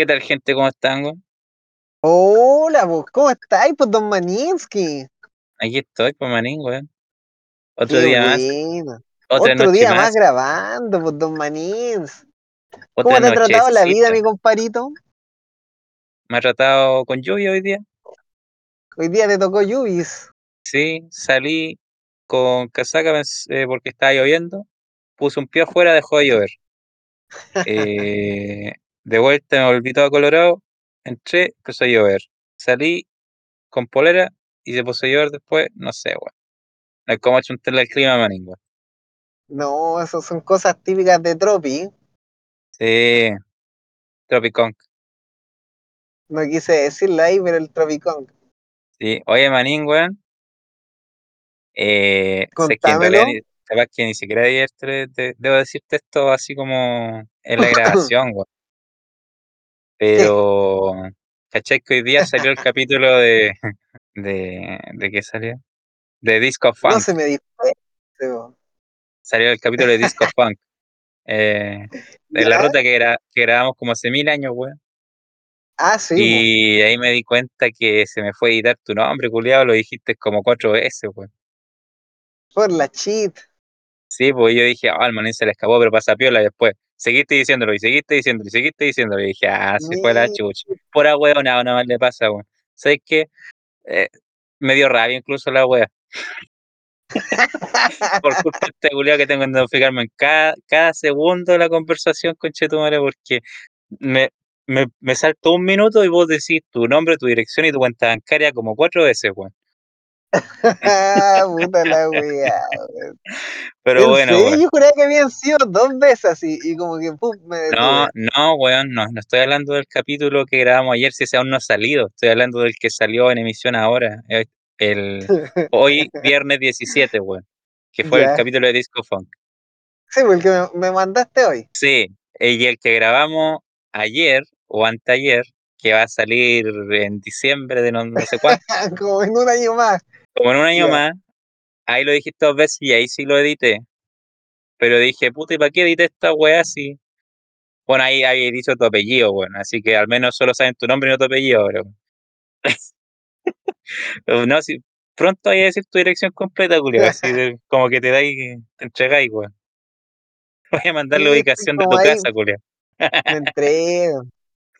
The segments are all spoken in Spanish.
¿Qué tal, gente? ¿Cómo están? güey? Hola, pues, ¿cómo estáis, pues, don Maninsky? Aquí estoy, pues, manín, güey. Otro Qué día más, otra Otro día más más, grabando, pues, don Manins. ¿Cómo te ha tratado la vida, nochecita. mi comparito? Me ha tratado con lluvia hoy día. Hoy día te tocó Yubis. Sí, salí con casaca eh, porque estaba lloviendo. Puse un pie afuera, dejó de llover. Eh, de vuelta me volví todo colorado. Entré, empezó a llover. Salí con polera y se puso a llover después. No sé, güey. No es como achuntarle al clima, manín, güey. No, esas son cosas típicas de Tropi. Sí, Tropicón. No quise decirlo ahí, pero el Tropicón. Sí, oye, manín, güey. Eh, sé que Contámelo. capaz que ni siquiera ayer debo decirte esto así como en la grabación, güey. Pero, ¿cachai que hoy día salió el capítulo de, de, ¿de qué salió? De Disco No Funk. se me po. Salió el capítulo de Disco Funk. Eh, de la ruta que, era, que grabamos como hace mil años, güey. Ah, sí. Y ahí me di cuenta que se me fue a editar tu nombre, culiado, lo dijiste como cuatro veces, güey. Por la cheat. Sí, pues yo dije, ah, el manín se le escapó, pero pasa piola después. Seguiste diciéndolo y seguiste diciéndolo y seguiste diciéndolo. Y dije, ah, se fue la chucha. Pura hueá, nada, nada más le pasa, weón. ¿Sabes qué? Eh, me dio rabia incluso la wea. Por culpa de este culiao que tengo que fijarme en cada, cada segundo de la conversación con Chetumare porque me, me, me saltó un minuto y vos decís tu nombre, tu dirección y tu cuenta bancaria como cuatro veces, weón. Puta la wea, weón. Pero En bueno, weón. yo juraba que habían sido dos veces así, y como que pum, me No, detuve. no, weón, no, no estoy hablando del capítulo que grabamos ayer, si ese aún no ha salido, estoy hablando del que salió en emisión ahora, eh, el, hoy viernes 17, weón, que fue el capítulo de Disco Funk. Sí, porque me, me mandaste hoy. Sí, eh, y el que grabamos ayer o anteayer, que va a salir en diciembre de no, no sé cuánto, como en un año más. Como en un año más, ahí lo dijiste dos veces y ahí sí lo edité, pero dije, puta, ¿y para qué edité esta weá así? Bueno, ahí había dicho tu apellido, bueno, así que al menos solo saben tu nombre y no tu apellido, pero... No, si pronto voy a decir tu dirección completa, Julio, así de- como que te dais, te entregáis, weón. Voy a mandar la ubicación de tu ahí, casa, Julio. me entrego.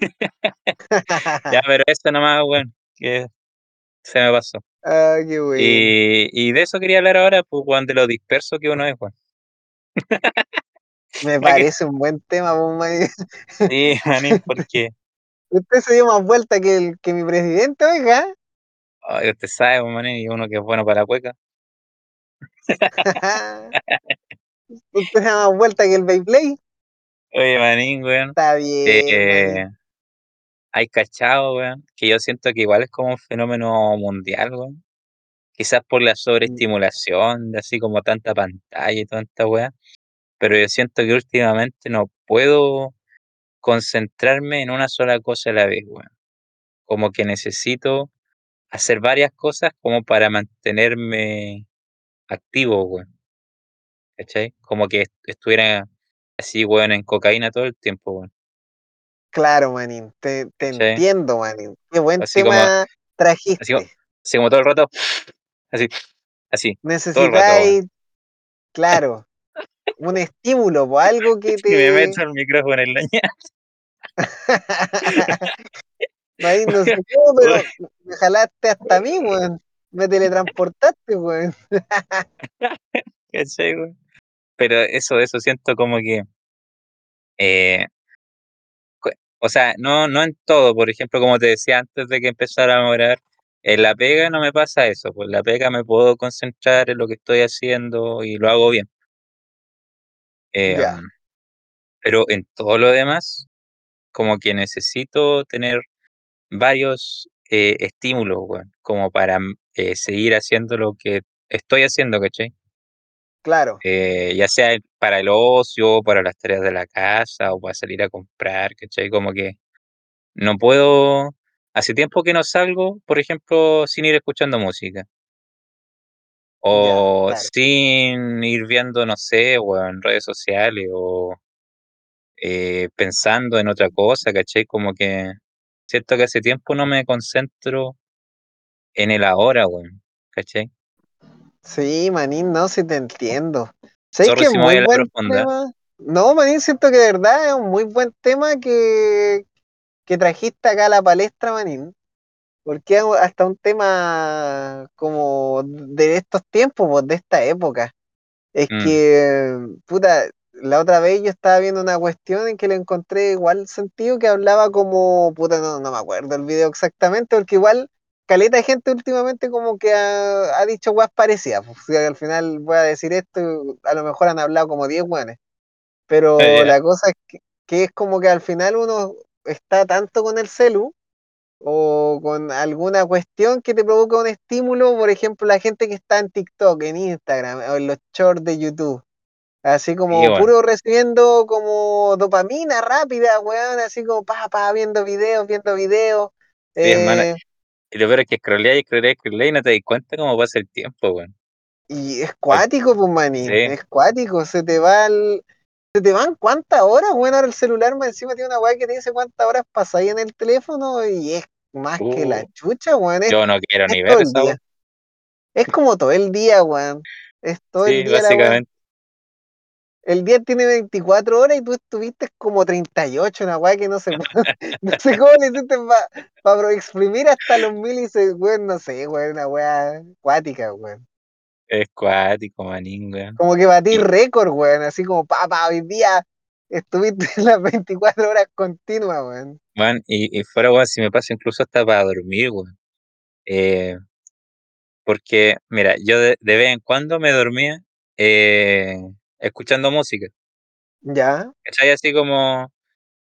Ya, pero eso nomás, weón, que se me pasó. Ah, qué bueno. Y, y de eso quería hablar ahora, pues, de lo disperso que uno es, weón. Me parece un buen tema, pues. Sí, manín, porque, Usted se dio más vuelta que, el, que mi presidente, oiga. ay, usted sabe, pues, manín, y uno que es bueno para la cueca. Usted se da más vuelta que el Beyblade. Oye, manín, weón, Está bien, eh, hay cachado, weón, que yo siento que igual es como un fenómeno mundial, weón. Quizás por la sobreestimulación de así como tanta pantalla y tanta weá. Pero yo siento que últimamente no puedo concentrarme en una sola cosa a la vez, weón. Como que necesito hacer varias cosas como para mantenerme activo, weón. ¿Cachai? Como que est- estuviera así, weón, en cocaína todo el tiempo, weón. Claro, manín. Te, te entiendo, manín. Qué buen Así como, tema así, como- trajiste. así como todo el rato, así, así. Necesitáis, claro, un estímulo, po, algo que Y me te. meto el micrófono en la ña. Manín, no sé cómo, pero me jalaste hasta mí, weón. Me teletransportaste, weón. ¿Cachai, weón? Pero eso, eso siento como que Eh, o sea, no, no en todo, por ejemplo, como te decía antes de que empezara a morar, en la pega no me pasa eso, pues la pega me puedo concentrar en lo que estoy haciendo y lo hago bien. Eh, Ya, pero en todo lo demás, como que necesito tener varios eh, estímulos, weón, como para mm, eh, seguir haciendo lo que estoy haciendo, ¿cachai? Claro. Eh, ya sea para el ocio, para las tareas de la casa o para salir a comprar, ¿cachai? Como que No puedo, hace tiempo que no salgo, por ejemplo, sin ir escuchando música. Ya, O claro. sin ir viendo, no sé, o en redes sociales, o eh, pensando en otra cosa, ¿cachai? Como que siento que hace tiempo no me concentro en el ahora, weón, ¿cachai? Sí, manín, no, sí te entiendo. ¿Sabes que es muy buen tema? No, manín, siento que de verdad es un muy buen tema que, que trajiste acá a la palestra, manín. Porque hasta un tema como de estos tiempos, pues, de esta época. Es Mm, que, puta, la otra vez yo estaba viendo una cuestión en que le encontré igual sentido que hablaba como, puta, no, no me acuerdo el video exactamente, porque igual caleta de gente últimamente como que ha, ha dicho guas parecidas. Pues, al final voy a decir esto, a lo mejor han hablado como 10 guanes. Pero ya, la cosa es que, que es como que al final uno está tanto con el celu o con alguna cuestión que te provoca un estímulo, por ejemplo, la gente que está en TikTok, en Instagram o en los shorts de YouTube, así sí, como puro recibiendo como dopamina rápida, weón, así como pa, pa, viendo videos, viendo videos, Sí, eh, Y lo peor es que scrolleas y scrolleas y scrolleas y no te das cuenta cómo pasa el tiempo, weón. y es cuático, pues manín, Sí, es cuático, se te va el... Se te van cuántas horas, bueno, ahora el celular más encima tiene una weá que te dice cuántas horas pasáis en el teléfono y es más que la uh, chucha, weón, es, yo no quiero ni ver el esa día. weón. Es como todo el día, weón. Es todo el Sí, día la weá. básicamente, El día tiene 24 horas y tú estuviste como 38, una weá que no puede. No sé cómo le hiciste para exprimir hasta los milisegundos, weón. No sé, weón, una weá acuática, weón. es cuático, manín, weón. Como que batí récord, weón. Así como, papá, hoy día estuviste en las 24 horas continuas, weón. weón, y, y fuera, weón, si me pasa incluso hasta para dormir, weón. Eh, porque, mira, yo de, de vez en cuando me dormía eh, escuchando música. Ya, ¿Cachai? Así como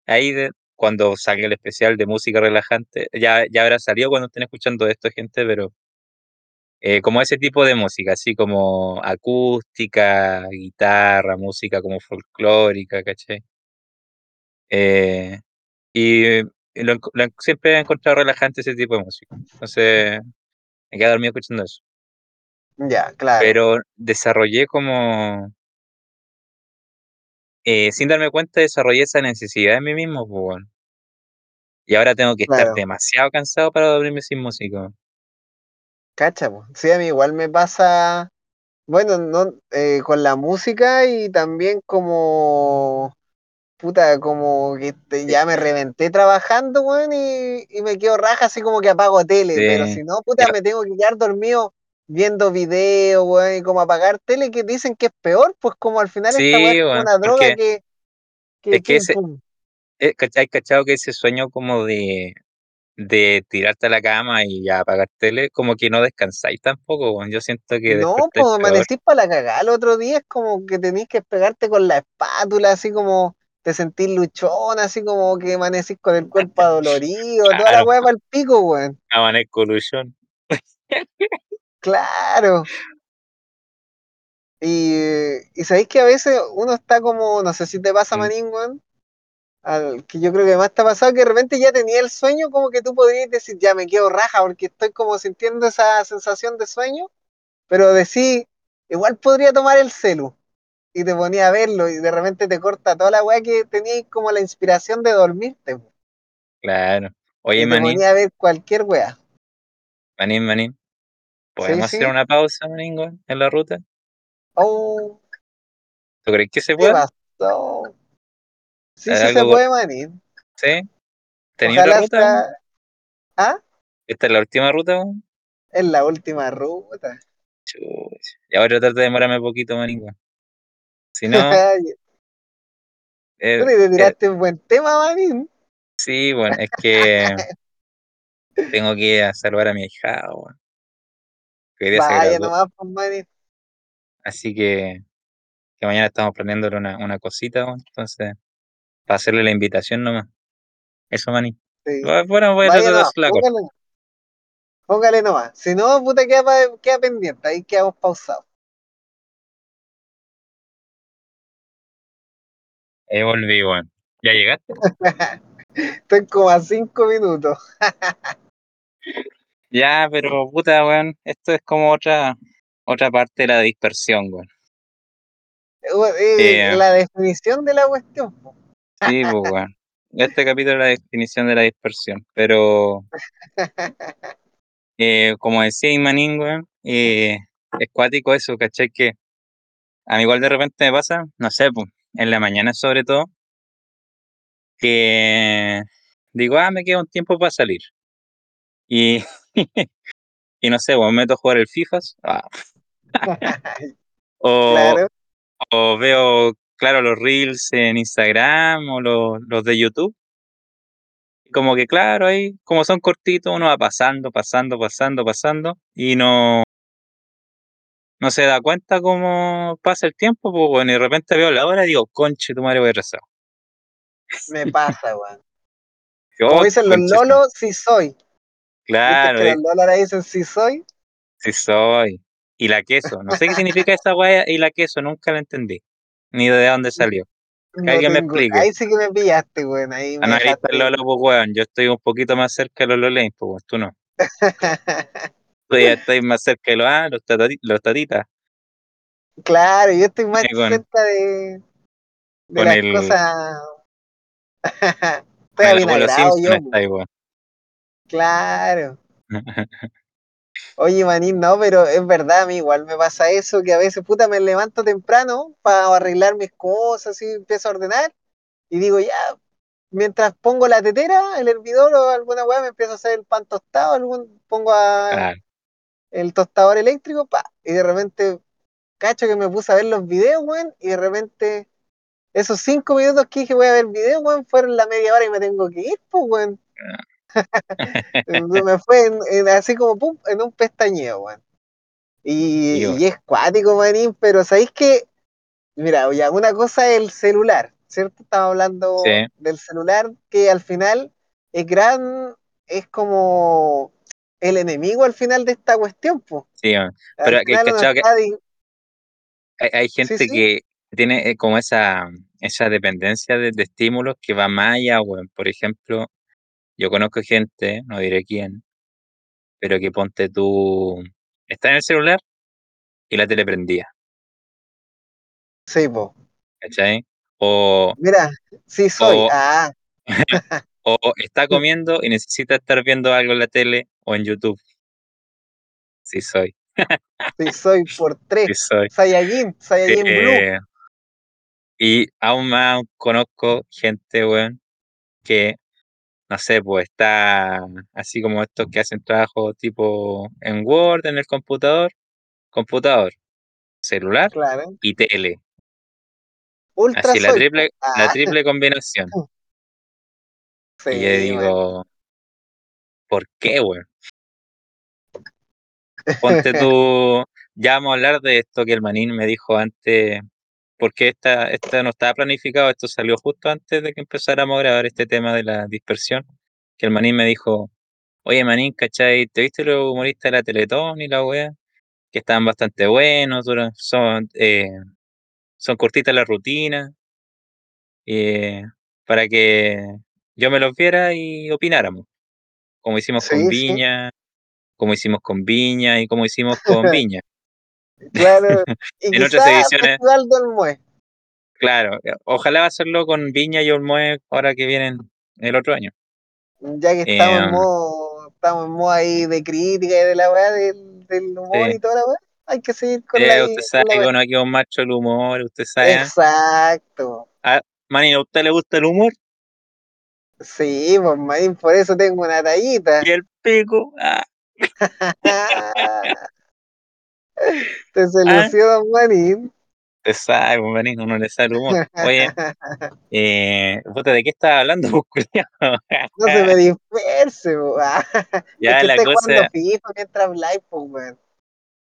ahí de, cuando salga el especial de música relajante, ya, ya habrá salido cuando estén escuchando esto, gente, pero eh, como ese tipo de música, así como acústica, guitarra, música como folclórica, ¿cachai? Eh, y lo lo siempre he encontrado relajante ese tipo de música. Entonces, me quedé dormido escuchando eso. ya, claro, Pero desarrollé como, eh, sin darme cuenta, desarrollé esa necesidad en mí mismo, pues, weón. Y ahora tengo que estar claro. demasiado cansado para dormirme sin música. weón. Cacha, po. Sí, a mí igual me pasa. Bueno, no, eh, con la música y también como, puta, como que te- ya me reventé trabajando, weón, y, y me quedo raja así como que apago tele, pero Sí, si no, puta, ya, me tengo que quedar dormido viendo videos, weón, y como apagar tele que dicen que es peor, pues como al final esta weá es como weón, una droga que, que es que ese, pum. eh, cach- hay cachado que ese sueño como de, de tirarte a la cama y ya apagar tele, como que no descansáis tampoco, weón. Yo siento que No, pues amanecís para la cagada el otro día, es como que tenés que pegarte con la espátula, así como te sentís luchón, así como que amanecís con el cuerpo adolorido, toda la weá para el pico, weón. amanezco luchón. Claro. Y, y sabéis que a veces uno está como, no sé si te pasa, Mm, Manín, weón, al, que yo creo que más te ha pasado que de repente ya tenía el sueño, como que tú podrías decir, ya me quedo raja, porque estoy como sintiendo esa sensación de sueño, pero decís, igual podría tomar el celu. y te ponía a verlo y de repente te corta toda la weá que tenías como la inspiración de dormirte Claro. Oye, y te Manín, ponía a ver cualquier weá. Manín, Manín, Sí, ¿podemos hacer sí. una pausa, weón, en la ruta? Oh, ¿Tú crees que se ¿qué puede? pasó? Sí, sí se ¿Algo, puede, manín. sí? ¿Tenía otra ruta. Ah, ¿Esta es la última ruta, weón? es la última ruta. Chuch. Y ahora trato de demorarme poquito, Manín, weón. Si no, eh, Tú te eh, tiraste un buen tema, manín. sí, bueno, es que tengo que ir a salvar a mi hija, weón, día se Vaya nomás, pues. Así que, que mañana estamos planeando una, una cosita. Entonces, para hacerle la invitación nomás. Eso, Manín. Sí. Bu- Bueno, voy a Vaya tratar de la corta. póngale, póngale nomás. Si no, puta, queda, queda pendiente. Ahí quedamos pausados. Ahí volví, weón. ¿Ya llegaste? Estoy como a cinco minutos. Ya, pero puta, weón, esto es como otra, otra parte de la dispersión, weón. Eh, Eh, la definición de la cuestión. po. Sí, pues, weón. Este capítulo es la definición de la dispersión, pero eh, como decía Imanín, weón, eh, es cuático eso, ¿cachai? Que a mí igual de repente me pasa, no sé, pues, en la mañana sobre todo, que digo, ah, me queda un tiempo para salir. Y, y no sé, pues, me meto a jugar el FIFAs, ah, o, Claro, o veo, claro, los reels en Instagram o los, los de YouTube. Como que claro, ahí, como son cortitos, uno va pasando, pasando, pasando, pasando, y no, no se da cuenta cómo pasa el tiempo, pues, bueno, y de repente veo la hora y digo, conche, tu madre voy atrasado. me pasa, weón. Como dicen los lolos, sí soy. ¿Viste claro, que eh, lolos ahora dicen sí soy? sí soy. Y la queso, no sé qué significa esa weá y la queso, nunca la entendí, ni de dónde salió. Que No alguien me explique. Ahí sí que me pillaste, weón. Ahí A me tan dejaste. Lolo, pues weón, yo estoy un poquito más cerca de los Lolain, pues weón, tú no. Tú ya estás más cerca de los, ah, los, tatati- los tatitas, Claro, yo estoy más con, cerca de, de las el, cosas. Estoy a el yo, está ahí, weón. Claro. Oye, manín, no, pero es verdad, a mí igual me pasa eso, que a veces, puta, me levanto temprano para arreglar mis cosas y empiezo a ordenar, y digo, ya, mientras pongo la tetera, el hervidor o alguna weá, me empiezo a hacer el pan tostado, algún, pongo a el tostador eléctrico, pa, y de repente, cacho que me puse a ver los videos, weón, y de repente, esos cinco minutos que dije voy a ver videos, weón, fueron la media hora y me tengo que ir, pues, weón. Me fue en- en así como, pum, en un pestañeo, weón. Y, es cuático, manín, pero ¿sabéis que Mira, ya una cosa es el celular, ¿cierto? Sí, hablando del celular que al final es gran, es como el enemigo al final de esta cuestión, pues. sí. Al Pero que cachado que hay, hay gente sí, que tiene eh, como esa, esa dependencia de, de estímulos que va más allá, weón. Por ejemplo, yo conozco gente, no diré quién, pero que ponte tú, está en el celular y la tele prendía, sí, pues. ¿cachai? O, Mira, sí soy, o, ah, o está comiendo y necesita estar viendo algo en la tele o en YouTube. Sí soy, sí soy por tres, soy. Saiyajin, Saiyajin Blue, Eh, y aún más conozco gente, weón, que no sé, pues está así como estos que hacen trabajo tipo en Word, en el computador, computador, celular claro, y tele. Ultra Así la triple, la ah, triple combinación. Y yo digo, ¿por qué, weón? Ponte tú, ya vamos a hablar de esto que el manín me dijo antes, porque esta, esta no estaba planificado, esto salió justo antes de que empezáramos a grabar este tema de la dispersión, que el manín me dijo, oye manín, ¿cachai? ¿Te viste los humoristas de la Teletón y la weá? que estaban bastante buenos, son, eh, son cortitas las rutinas, eh, para que yo me los viera y opináramos, como hicimos con sí, Viña, como hicimos con Viña y como hicimos con Viña. Claro, y En otras ediciones, Festival del Mue, claro, eh, ojalá hacerlo con Viña y Olmué ahora que vienen el otro año. ya que estamos en Eh, modo, estamos en modo ahí de crítica y de la weá del, del humor sí, y toda la weá, hay que seguir con la, eh, usted sabe la que uno aquí es un macho del humor, usted sabe. ¿ah? Exacto. Ah, ¿a usted le gusta el humor? Sí, pues por eso tengo una Y tallita. el pico, ah, Te ah. soluciono, don manín. Usted sabe, pues, Manny, uno le sale humor. Oye, Eh, puta, ¿de qué estaba hablando, pues? No se me disperse. Es Ya que la cosa, FIFA mientras habláis, pues, weón.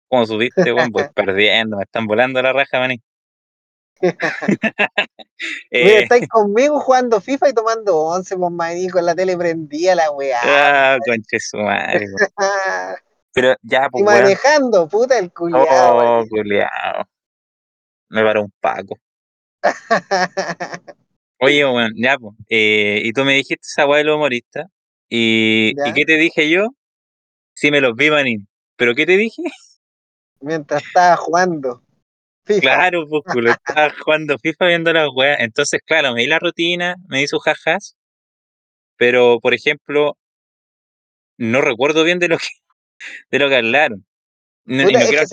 como subiste, weón, voy perdiendo, me están volando la raja, maní. Eh, estáis conmigo jugando FIFA y tomando once, pues, manín, con la tele prendida, la weá, ah, conche su madre, weón. pues. Pero ya, Y pues, weón. manejando, puta, el culiao, Oh, manín. culiao. Me paró un paco. Oye, weón, ya, pues. eh, y tú me dijiste esa weá de los humoristas. ¿Y, ¿Y qué te dije yo? Sí, me los vi, maní. ¿Pero qué te dije? Mientras estaba jugando. FIFA. Claro, pues, culo, estaba jugando FIFA viendo las weas. Entonces, claro, me di la rutina, me di sus jajas, pero, por ejemplo, no recuerdo bien de lo que, de lo que hablaron. No- y Puta, no es quiero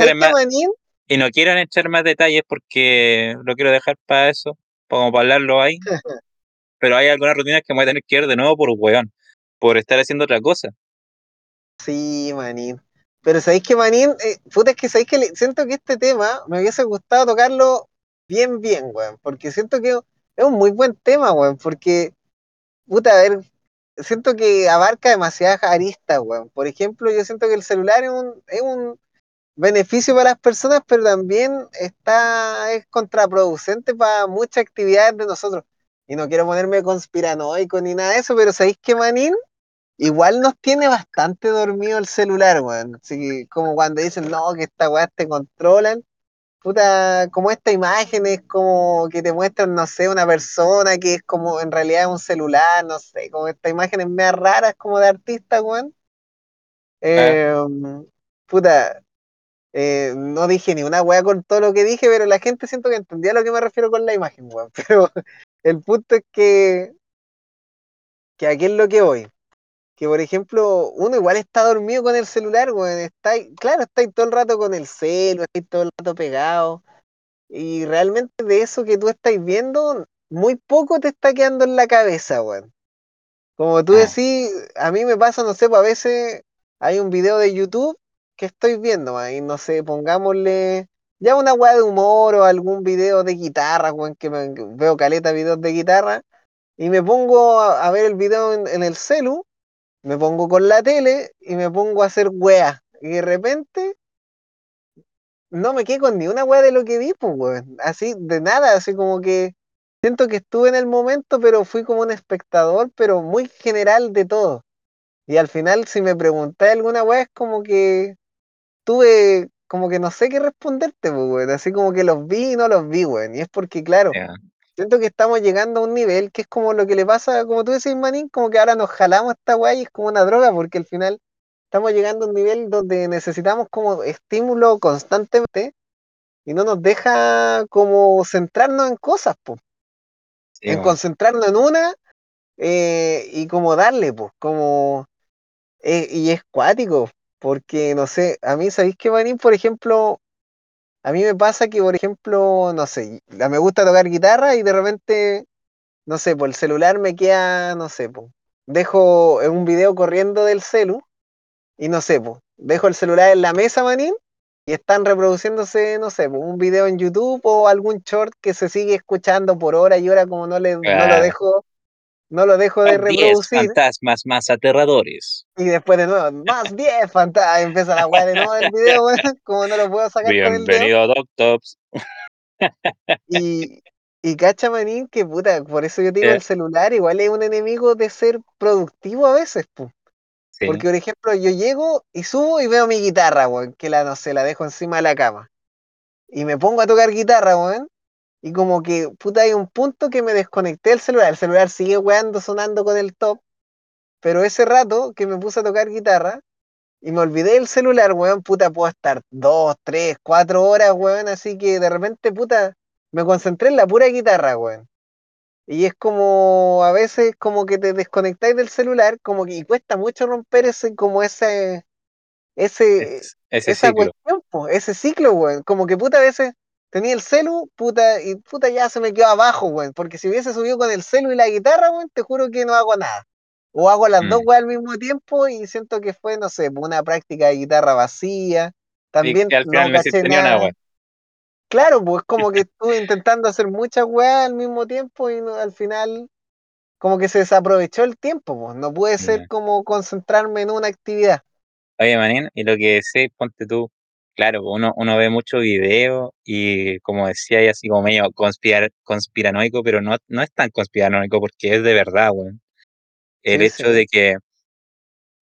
y no quiero echar más detalles porque lo quiero dejar para eso, como para hablarlo ahí. Pero hay algunas rutinas que me voy a tener que ir de nuevo por weón, por estar haciendo otra cosa. Sí, Manín. Pero ¿sabéis que, Manín? Eh, puta, es que ¿sabéis que le- siento que este tema me hubiese gustado tocarlo bien, bien, weón. Porque siento que es un muy buen tema, weón. Porque, puta, a ver, siento que abarca demasiadas aristas, weón. Por ejemplo, yo siento que el celular es un, es un beneficio para las personas, pero también está, es contraproducente para muchas actividades de nosotros. Y no quiero ponerme conspiranoico ni nada de eso, pero ¿sabéis que, Manín? Igual nos tiene bastante dormido el celular, weón. Así que como cuando dicen, no, que esta weá te controlan. Puta, como esta imagen es como que te muestran, no sé, una persona que es como en realidad un celular, no sé, como estas imágenes medio raras como de artistas, weón. Ah, Eh, puta, eh, no dije ni una weá con todo lo que dije, pero la gente siento que entendía a lo que me refiero con la imagen, weón. Pero el punto es que, que aquí es lo que voy. Que por ejemplo, uno igual está dormido con el celular, weón, está claro, está ahí todo el rato con el celu, está ahí todo el rato pegado, y realmente de eso que tú estás viendo, muy poco te está quedando en la cabeza, weón. Como tú ah, decís, a mí me pasa, no sé, pues a veces hay un video de YouTube que estoy viendo, ahí, no sé, pongámosle ya una weá de humor o algún video de guitarra, weón, que me- veo caleta videos de guitarra, y me pongo a, a ver el video en en el celu, me pongo con la tele y me pongo a hacer weas. Y de repente no me quedé con ni una wea de lo que vi, pues, weón. Así, de nada, así como que siento que estuve en el momento, pero fui como un espectador, pero muy general de todo. Y al final, si me preguntáis alguna wea, es como que tuve, como que no sé qué responderte, pues, weón. Así como que los vi y no los vi, weón. Y es porque, claro, siento que estamos llegando a un nivel que es como lo que le pasa, como tú decís, Manín, como que ahora nos jalamos esta weá y es como una droga, porque al final estamos llegando a un nivel donde necesitamos como estímulo constantemente y no nos deja como centrarnos en cosas, pues, sí, en concentrarnos en una eh, y como darle, pues, como, eh, y es cuático, porque no sé, a mí, ¿sabéis qué, Manín? Por ejemplo, a mí me pasa que, por ejemplo, no sé, me gusta tocar guitarra y de repente no sé, por el celular me queda, no sé, pues, dejo un video corriendo del celu y no sé, pues, dejo el celular en la mesa, manín, y están reproduciéndose, no sé, pues, un video en YouTube o algún short que se sigue escuchando por hora y hora como no, le, no lo dejo, no lo dejo de Top 10 reproducir. fantasmas más aterradores. Y después de nuevo, más 10 fantasmas, empieza la weá de nuevo del video, weón, como no lo puedo sacar con el dedo. Bienvenido a Doctops. Y, y cacha, manín, que puta, por eso yo digo, Eh, el celular igual es un enemigo de ser productivo a veces, sí, Porque, por ejemplo, yo llego y subo y veo mi guitarra, weón, que la, no sé, la dejo encima de la cama. Y me pongo a tocar guitarra, weón. Y como que, puta, hay un punto que me desconecté del celular. El celular sigue weando, sonando con el top. Pero ese rato que me puse a tocar guitarra y me olvidé del celular, weón, puta, puedo estar dos, tres, cuatro horas, weón. Así que de repente, puta, me concentré en la pura guitarra, weón. Y es como, a veces, como que te desconectáis del celular, como que y cuesta mucho romper ese, como ese ese, es- ese esa ciclo. cuestión, po, ese ciclo, weón. Como que puta a veces tenía el celu, puta, y puta ya se me quedó abajo, weón. Porque si hubiese subido con el celu y la guitarra, weón, te juro que no hago nada. O hago las dos Mm. weas al mismo tiempo y siento que fue, no sé, una práctica de guitarra vacía. Y También que al final no caché hiciste ni una, nada. weón. Claro, pues como que estuve intentando hacer muchas weas al mismo tiempo y no- al final como que se desaprovechó el tiempo, pues. No pude ser como concentrarme en una actividad. Oye, Manín, y lo que decís, ponte tú, claro, uno, uno ve mucho video y como decía, y así como medio conspirar, conspiranoico, pero no, no es tan conspiranoico porque es de verdad, weón. El Sí, hecho sí. de que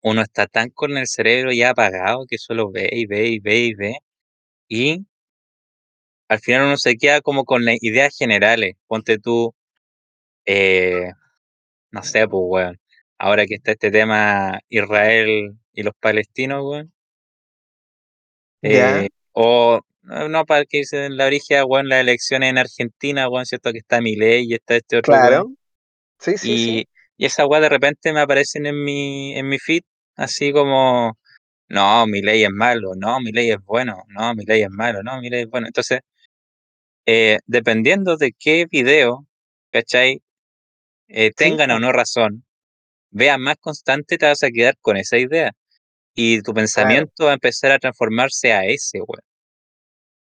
uno está tan con el cerebro ya apagado que solo ve y ve y ve y ve, y al final uno se queda como con las ideas generales. Ponte tú, eh, no sé, pues, weón, ahora que está este tema Israel y los palestinos, weón, eh, o no no para que se den la brígida, weón, las elecciones en Argentina, weón, ¿cierto? Que está Milei y está este otro. Claro. Sí, sí, sí. Y, y esa weá de repente me aparecen en mi, en mi feed, así como, no, Milei es malo, no, Milei es bueno, no, Milei es malo, no, Milei es bueno. Entonces, eh, dependiendo de qué video, ¿cachai? Eh, Sí, tengan o no razón, veas más constante, te vas a quedar con esa idea. Y tu claro. pensamiento va a empezar a transformarse a ese, weón.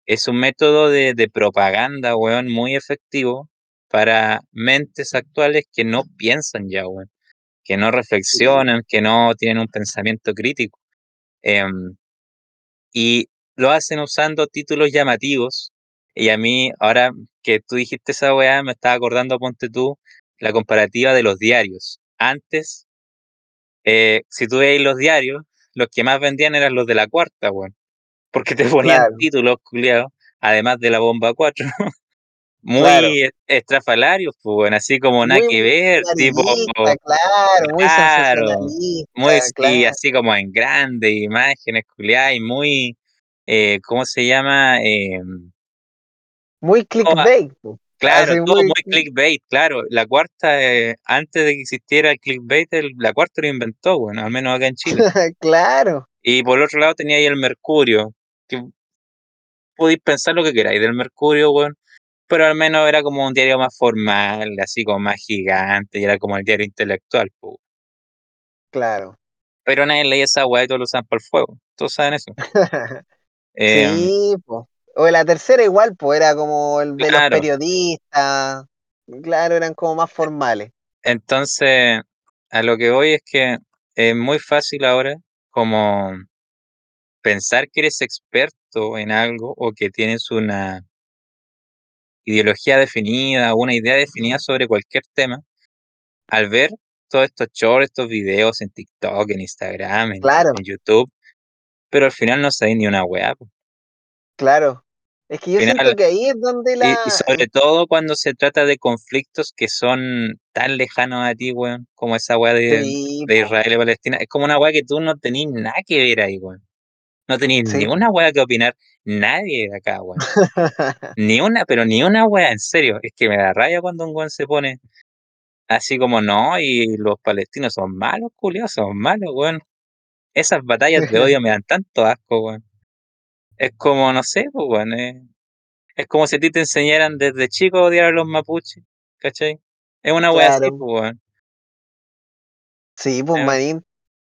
Es un método de, de propaganda, weón, muy efectivo para mentes actuales que no piensan ya, weón, que no reflexionan, que no tienen un pensamiento crítico. Em, y lo hacen usando títulos llamativos. Y a mí, ahora que tú dijiste esa weá, me estaba acordando, ponte tú, la comparativa de los diarios. Antes, eh, si tú veis los diarios, los que más vendían eran los de la cuarta, weón. Porque te ponían claro, títulos, culiados, además de la bomba 4 claro. muy e- estrafalarios, pues, weón, así como nada que ver, tipo, claro, muy claro, muy, sensacionalista, y claro. así como en grandes imágenes, culiadas, y muy, eh, ¿cómo se llama? Em, Muy toda- clickbait, po. Claro, Así todo muy, muy clickbait, claro. La cuarta, eh, antes de que existiera el clickbait, el- la cuarta lo inventó, bueno, al menos acá en Chile. claro, Y por otro lado tenía ahí el Mercurio, que podéis pensar lo que queráis del Mercurio, weón, pero al menos era como un diario más formal, así como más gigante, y era como el diario intelectual, claro. Pero nadie leía esa weá y todos lo usaban para el fuego. Todos saben eso. Sí, po. O la tercera igual, pues era como el de los periodistas. Claro, eran como más formales. Entonces, a lo que voy es que es muy fácil ahora como pensar que eres experto en algo o que tienes una ideología definida, una idea definida sobre cualquier tema, al ver todos estos shorts, estos videos en TikTok, en Instagram, en, Claro, en YouTube, pero al final no sabéis ni una weá. claro. Es que yo Al siento final, que ahí es donde y, y la... sobre todo cuando se trata de conflictos que son tan lejanos a ti, weón, como esa weá de, Sí, de. Israel y Palestina, es como una weá que tú no tenés nada que ver ahí, weón. No tenéis Sí, ni una weá que opinar, nadie de acá, weón. Ni una, pero ni una weá, en serio. Es que me da rabia cuando un weón se pone así como no, y los palestinos son malos, culiados, son malos, weón. Esas batallas de odio me dan tanto asco, weón. Es como, no sé, pues, weón. eh, Es como si a ti te enseñaran desde chico a odiar a los mapuches, ¿cachai? Es una weá así, pues. Sí, pues Eh, Manín.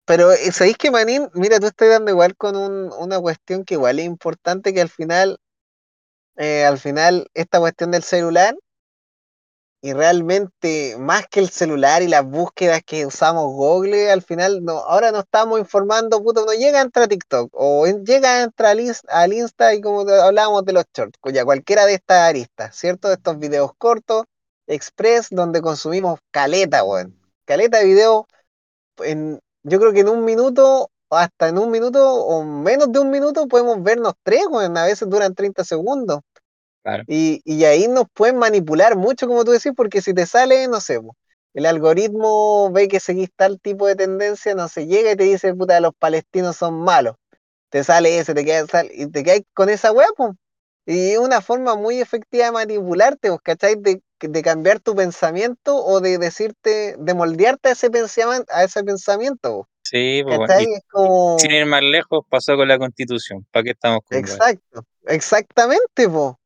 Pero eh, ¿sabéis que Manín? Mira, tú estás dando igual con un- una cuestión que igual es importante que al final, eh, al final, esta cuestión del celular Y realmente, más que el celular y las búsquedas que usamos Google, al final no, ahora nos estamos informando, puto, no llega a entrar a TikTok o en- llega a entrar al, al Insta y como hablábamos de los shorts, cuya cualquiera de estas aristas, ¿cierto? De estos videos cortos, express, donde consumimos caleta, weón. Caleta de video, en, yo creo que en un minuto, hasta en un minuto o menos de un minuto podemos vernos tres, weón, a veces duran 30 segundos. Claro. Y, y ahí nos pueden manipular mucho, como tú decís, porque si te sale, no sé, el algoritmo ve que seguís tal tipo de tendencia, no sé, llega y te dice, puta, los palestinos son malos. Te sale ese, te quedas, y te quedas con esa weá, po. Y es una forma muy efectiva de manipularte, pues, ¿cachai? De, de cambiar tu pensamiento o de decirte, de moldearte a ese pensamiento, a ese pensamiento, Sí, pues. Es sin como, ir más lejos, pasó con la Constitución. ¿Para qué estamos con exacto, exactamente, po.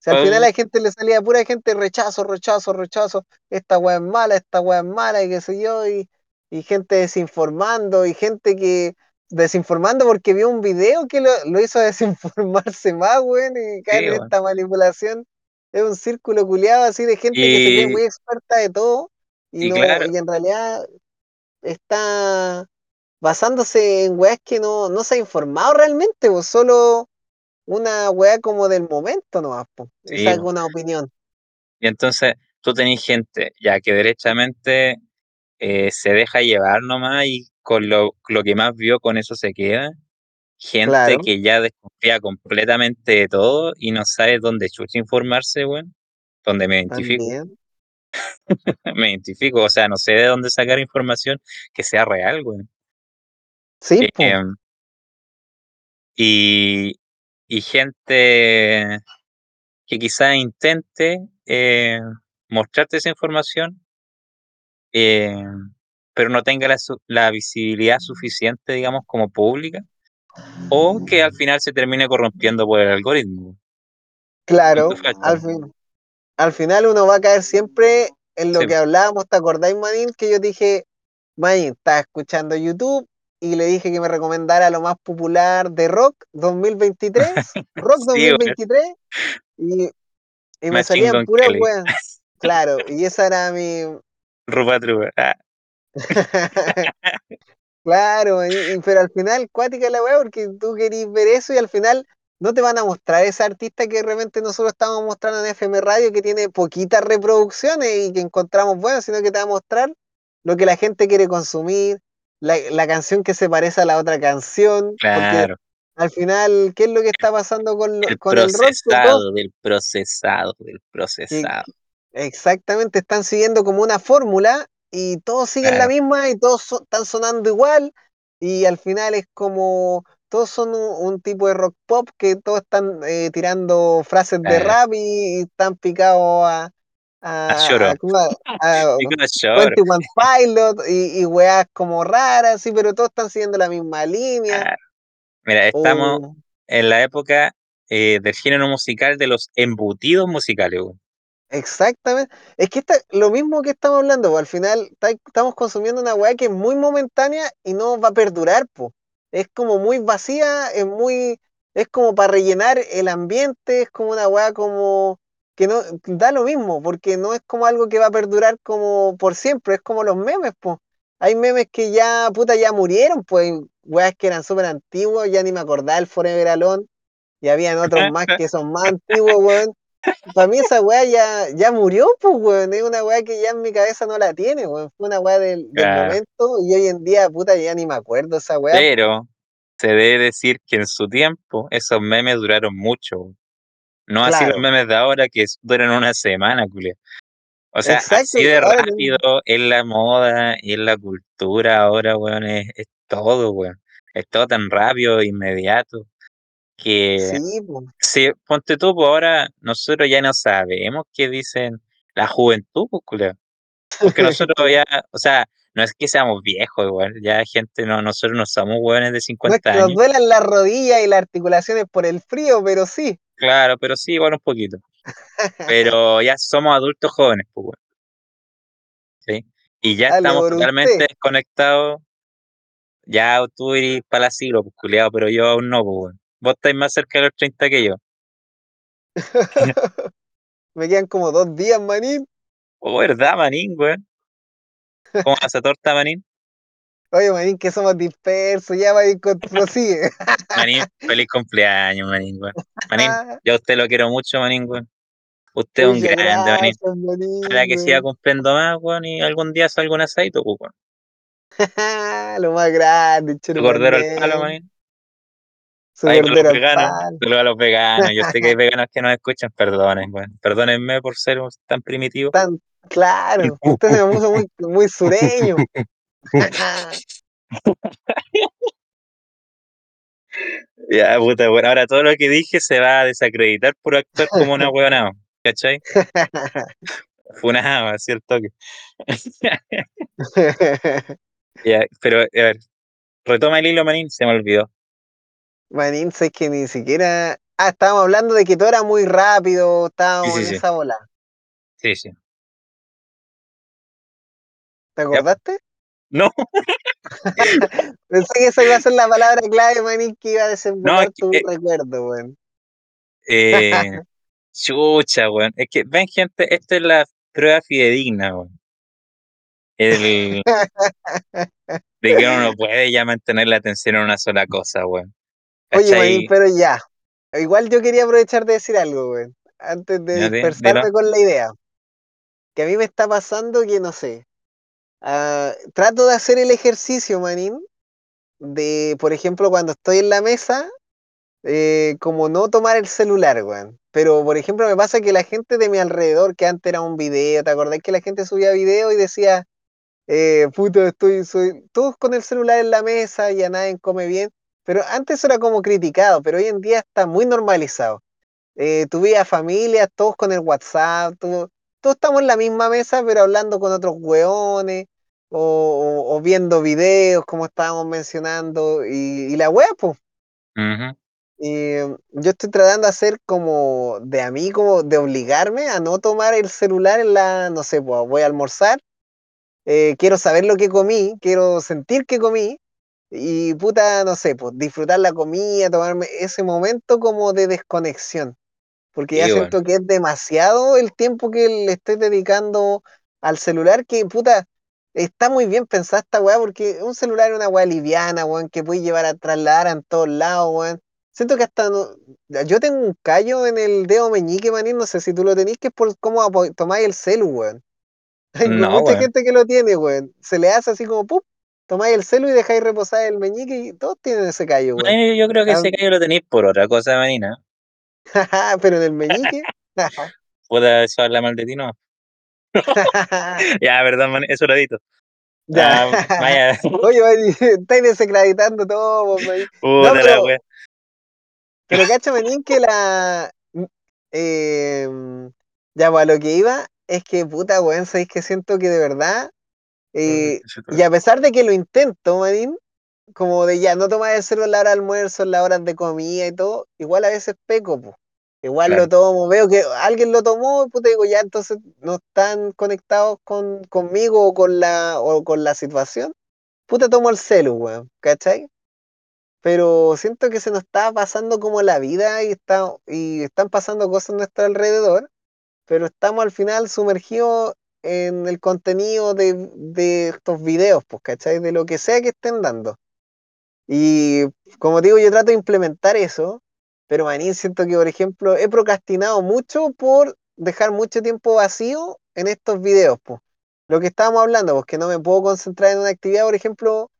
Si al final a la gente le salía pura gente rechazo, rechazo, rechazo, esta weá es mala, esta weá es mala, y qué sé yo, y, y gente desinformando, y gente que desinformando porque vio un video que lo, lo hizo desinformarse más, weón, y caer Sí, en esta manipulación. Es un círculo culiado así de gente que se cree muy experta de todo, y y no, claro, y en realidad está basándose en weas que no, no se ha informado realmente, o solo una weá como del momento nomás, po, y sí, una opinión. Y entonces tú tenés gente ya que derechamente eh, se deja llevar nomás y con lo, lo que más vio con eso se queda. Gente Claro, que ya desconfía completamente de todo y no sabe dónde chucha informarse, weón. Donde me identifico. Me identifico, o sea, no sé de dónde sacar información que sea real, weón. Sí, Eh, em, y, y gente que quizás intente, eh, mostrarte esa información eh, pero no tenga la visibilidad suficiente, digamos, como pública, o que al final se termine corrompiendo por el algoritmo. ¿Cuánto Claro, al fin al final uno va a caer siempre en lo Sí, que hablábamos, ¿te acordáis, Manín? Que yo dije, Manín, estaba escuchando YouTube y le dije que me recomendara lo más popular de rock 2023, rock sí, weón, 2023, y, y me salían puras weas. Claro, y esa era mi, Rupa Trupa, ah, Claro, y- y- pero al final, cuática la weá, porque tú querís ver eso y al final no te van a mostrar ese artista que realmente nosotros estamos mostrando en FM Radio que tiene poquitas reproducciones y que encontramos bueno, sino que te va a mostrar lo que la gente quiere consumir, la, la canción que se parece a la otra canción, claro, al final, ¿qué es lo que está pasando con, el con el rock? Que todos procesado del procesado del procesado, exactamente están siguiendo como una fórmula y todos siguen la misma y todos so- están sonando igual y al final es como todos son un, un tipo de rock pop que todos están eh, tirando frases de rap y, y están picados a, a a, lloro, a, ¿cómo a- a digo a lloro, 21 Pilot y, y weas como raras, sí, pero todos están siguiendo la misma línea. claro. Mira, estamos O en la época, eh, del género musical de los embutidos musicales. Exactamente. Es que esta, lo mismo que estamos hablando, al final está- estamos consumiendo una weá que es muy momentánea y no va a perdurar, po. Es como muy vacía, es muy, es como para rellenar el ambiente, es como una weá como que no da lo mismo, porque no es como algo que va a perdurar como por siempre, es como los memes, po. Hay memes que ya, puta, ya murieron, pues, weas que eran súper antiguos, ya ni me acordaba el Forever Alone, y habían otros más que son más antiguos, weón. Para mí esa weá ya, ya murió, pues, weón. Es una weá que ya en mi cabeza no la tiene, weón. Fue una weá del, momento y hoy en día, puta, ya ni me acuerdo esa weá. Pero se debe decir que en su tiempo esos memes duraron mucho. No así los Claro, memes de ahora que duran una semana, culia. O sea, exacto. así de Ahora rápido tengo- es la moda y es la cultura ahora, weón, es, es todo, weón. Es todo tan rápido, inmediato, que sí, pues. si ponte tú, pues ahora nosotros ya no sabemos qué dicen la juventud, pues, culiao. Porque nosotros ya, o sea, no es que seamos viejos igual, ya gente, no, nosotros no somos hueones de No es 50 que nos años, duelan las rodillas y las articulaciones por el frío, pero sí. Claro, pero sí, igual un poquito. Pero ya somos adultos jóvenes, pues, weón, ¿sí? Y ya Dale estamos totalmente usted. desconectados. Ya tú eres para la siglo, pues, culiao, pero yo aún no, pues, weón. Vos estáis más cerca de los 30 que yo. Me quedan como dos días, manín. Oh, ¿verdad, manín, weón? ¿Cómo esa torta, manín? Oye, manín, que somos dispersos, ya con prosigue. Manín, feliz cumpleaños, manín, weón. Manín, yo a usted lo quiero mucho, manín, weón. Usted es un grande, manín. gracias, manín, Ojalá que siga cumpliendo más, weón, y algún día salga un asadito, pues, weón. Lo más grande, Su cordero al palo, manín. Su para los veganos, a los veganos. Yo sé que hay veganos que nos escuchan, perdonen, weón. Perdónenme por ser tan primitivo. Tan claro. Usted se me puso muy, muy sureño. Ya, puta, bueno, ahora todo lo que dije se va a desacreditar por actuar como una huevonao, ¿cachai? El toque. Ya, pero, a ver, retoma el hilo, manín, se me olvidó. Manín, sé que ni siquiera. Ah, estábamos hablando de que todo era muy rápido. Estábamos sí, en sí, esa bola. sí, sí. ¿Te acordaste? No, Pensé que esa iba a ser la palabra clave, Manín, que iba a no, es desembocar que, tu eh, recuerdo, weón. eh, chucha, weón. Es que, ven, gente, esto es la prueba fidedigna, weón. El, de que uno no puede ya mantener la atención en una sola cosa, weón. Oye, Manín, pero ya. Igual yo quería aprovechar de decir algo, weón. Antes de dispersarme con la idea. Que a mí me está pasando que no sé. Ah, trato de hacer el ejercicio, Manín. De, por ejemplo, cuando estoy en la mesa, eh, como no tomar el celular, weón. Pero, por ejemplo, me pasa que la gente de mi alrededor, que antes era un video, ¿te acordás que la gente subía video y decía, eh, puto, estoy, soy, todos con el celular en la mesa y a nadie come bien? pero antes era como criticado, pero hoy en día está muy normalizado. Eh, tu familia, todos con el WhatsApp, todo- todos estamos en la misma mesa, pero hablando con otros hueones, o, o- o viendo videos, como estábamos mencionando, y, y la web, pues. Y yo estoy tratando de hacer como de a mí, como de obligarme a no tomar el celular en la, no sé, pues voy a almorzar, eh, quiero saber lo que comí, quiero sentir que comí, y puta, no sé, pues disfrutar la comida, tomarme ese momento como de desconexión, porque ya Sí, siento que es demasiado el tiempo que le estoy dedicando al celular, que puta, está muy bien pensada esta weá, porque un celular es una weá liviana, weón, que puede llevar a trasladar en todos lados, weón. Siento que hasta no- yo tengo un callo en el dedo meñique, manín, no sé si tú lo tenés, que es por cómo tomáis el celu, weón. Hay No, mucha weón. gente que lo tiene, weón. Se le hace así como, ¡pup! Tomáis el celu y dejáis reposar el meñique y todos tienen ese callo, weón. yo creo que Ah, ese callo lo tenéis por otra cosa, manina. Pero en el meñique, Puta, eso habla mal de ti, no. Ya, perdón, man, eso lo edito. ya. Ah, vaya, Oye, man, estáis desacreditando todo, manín. No, puta la pero, pero cacha, manín, que la. eh, ya, pues a lo que iba es que, puta, weón, sabéis que siento que de verdad. eh, y a pesar de que lo intento, manín, como de ya no tomar el celular a la hora de almuerzo, en las horas de comida y todo, igual a veces peco, pues. Igual lo tomo, veo que alguien lo tomó, puta, digo, ya entonces no están conectados con, conmigo o con la, o con la situación. Puta, tomo el celu, weón, ¿cachai? Pero siento que se nos está pasando como la vida y, está, y están pasando cosas a nuestro alrededor, pero estamos al final sumergidos en el contenido de, de estos videos, pues, ¿cachai? De lo que sea que estén dando. Y como digo, yo trato de implementar eso, pero manín, siento que, por ejemplo, he procrastinado mucho por dejar mucho tiempo vacío en estos videos, pues. Lo que estábamos hablando, pues que no me puedo concentrar en una actividad, por ejemplo,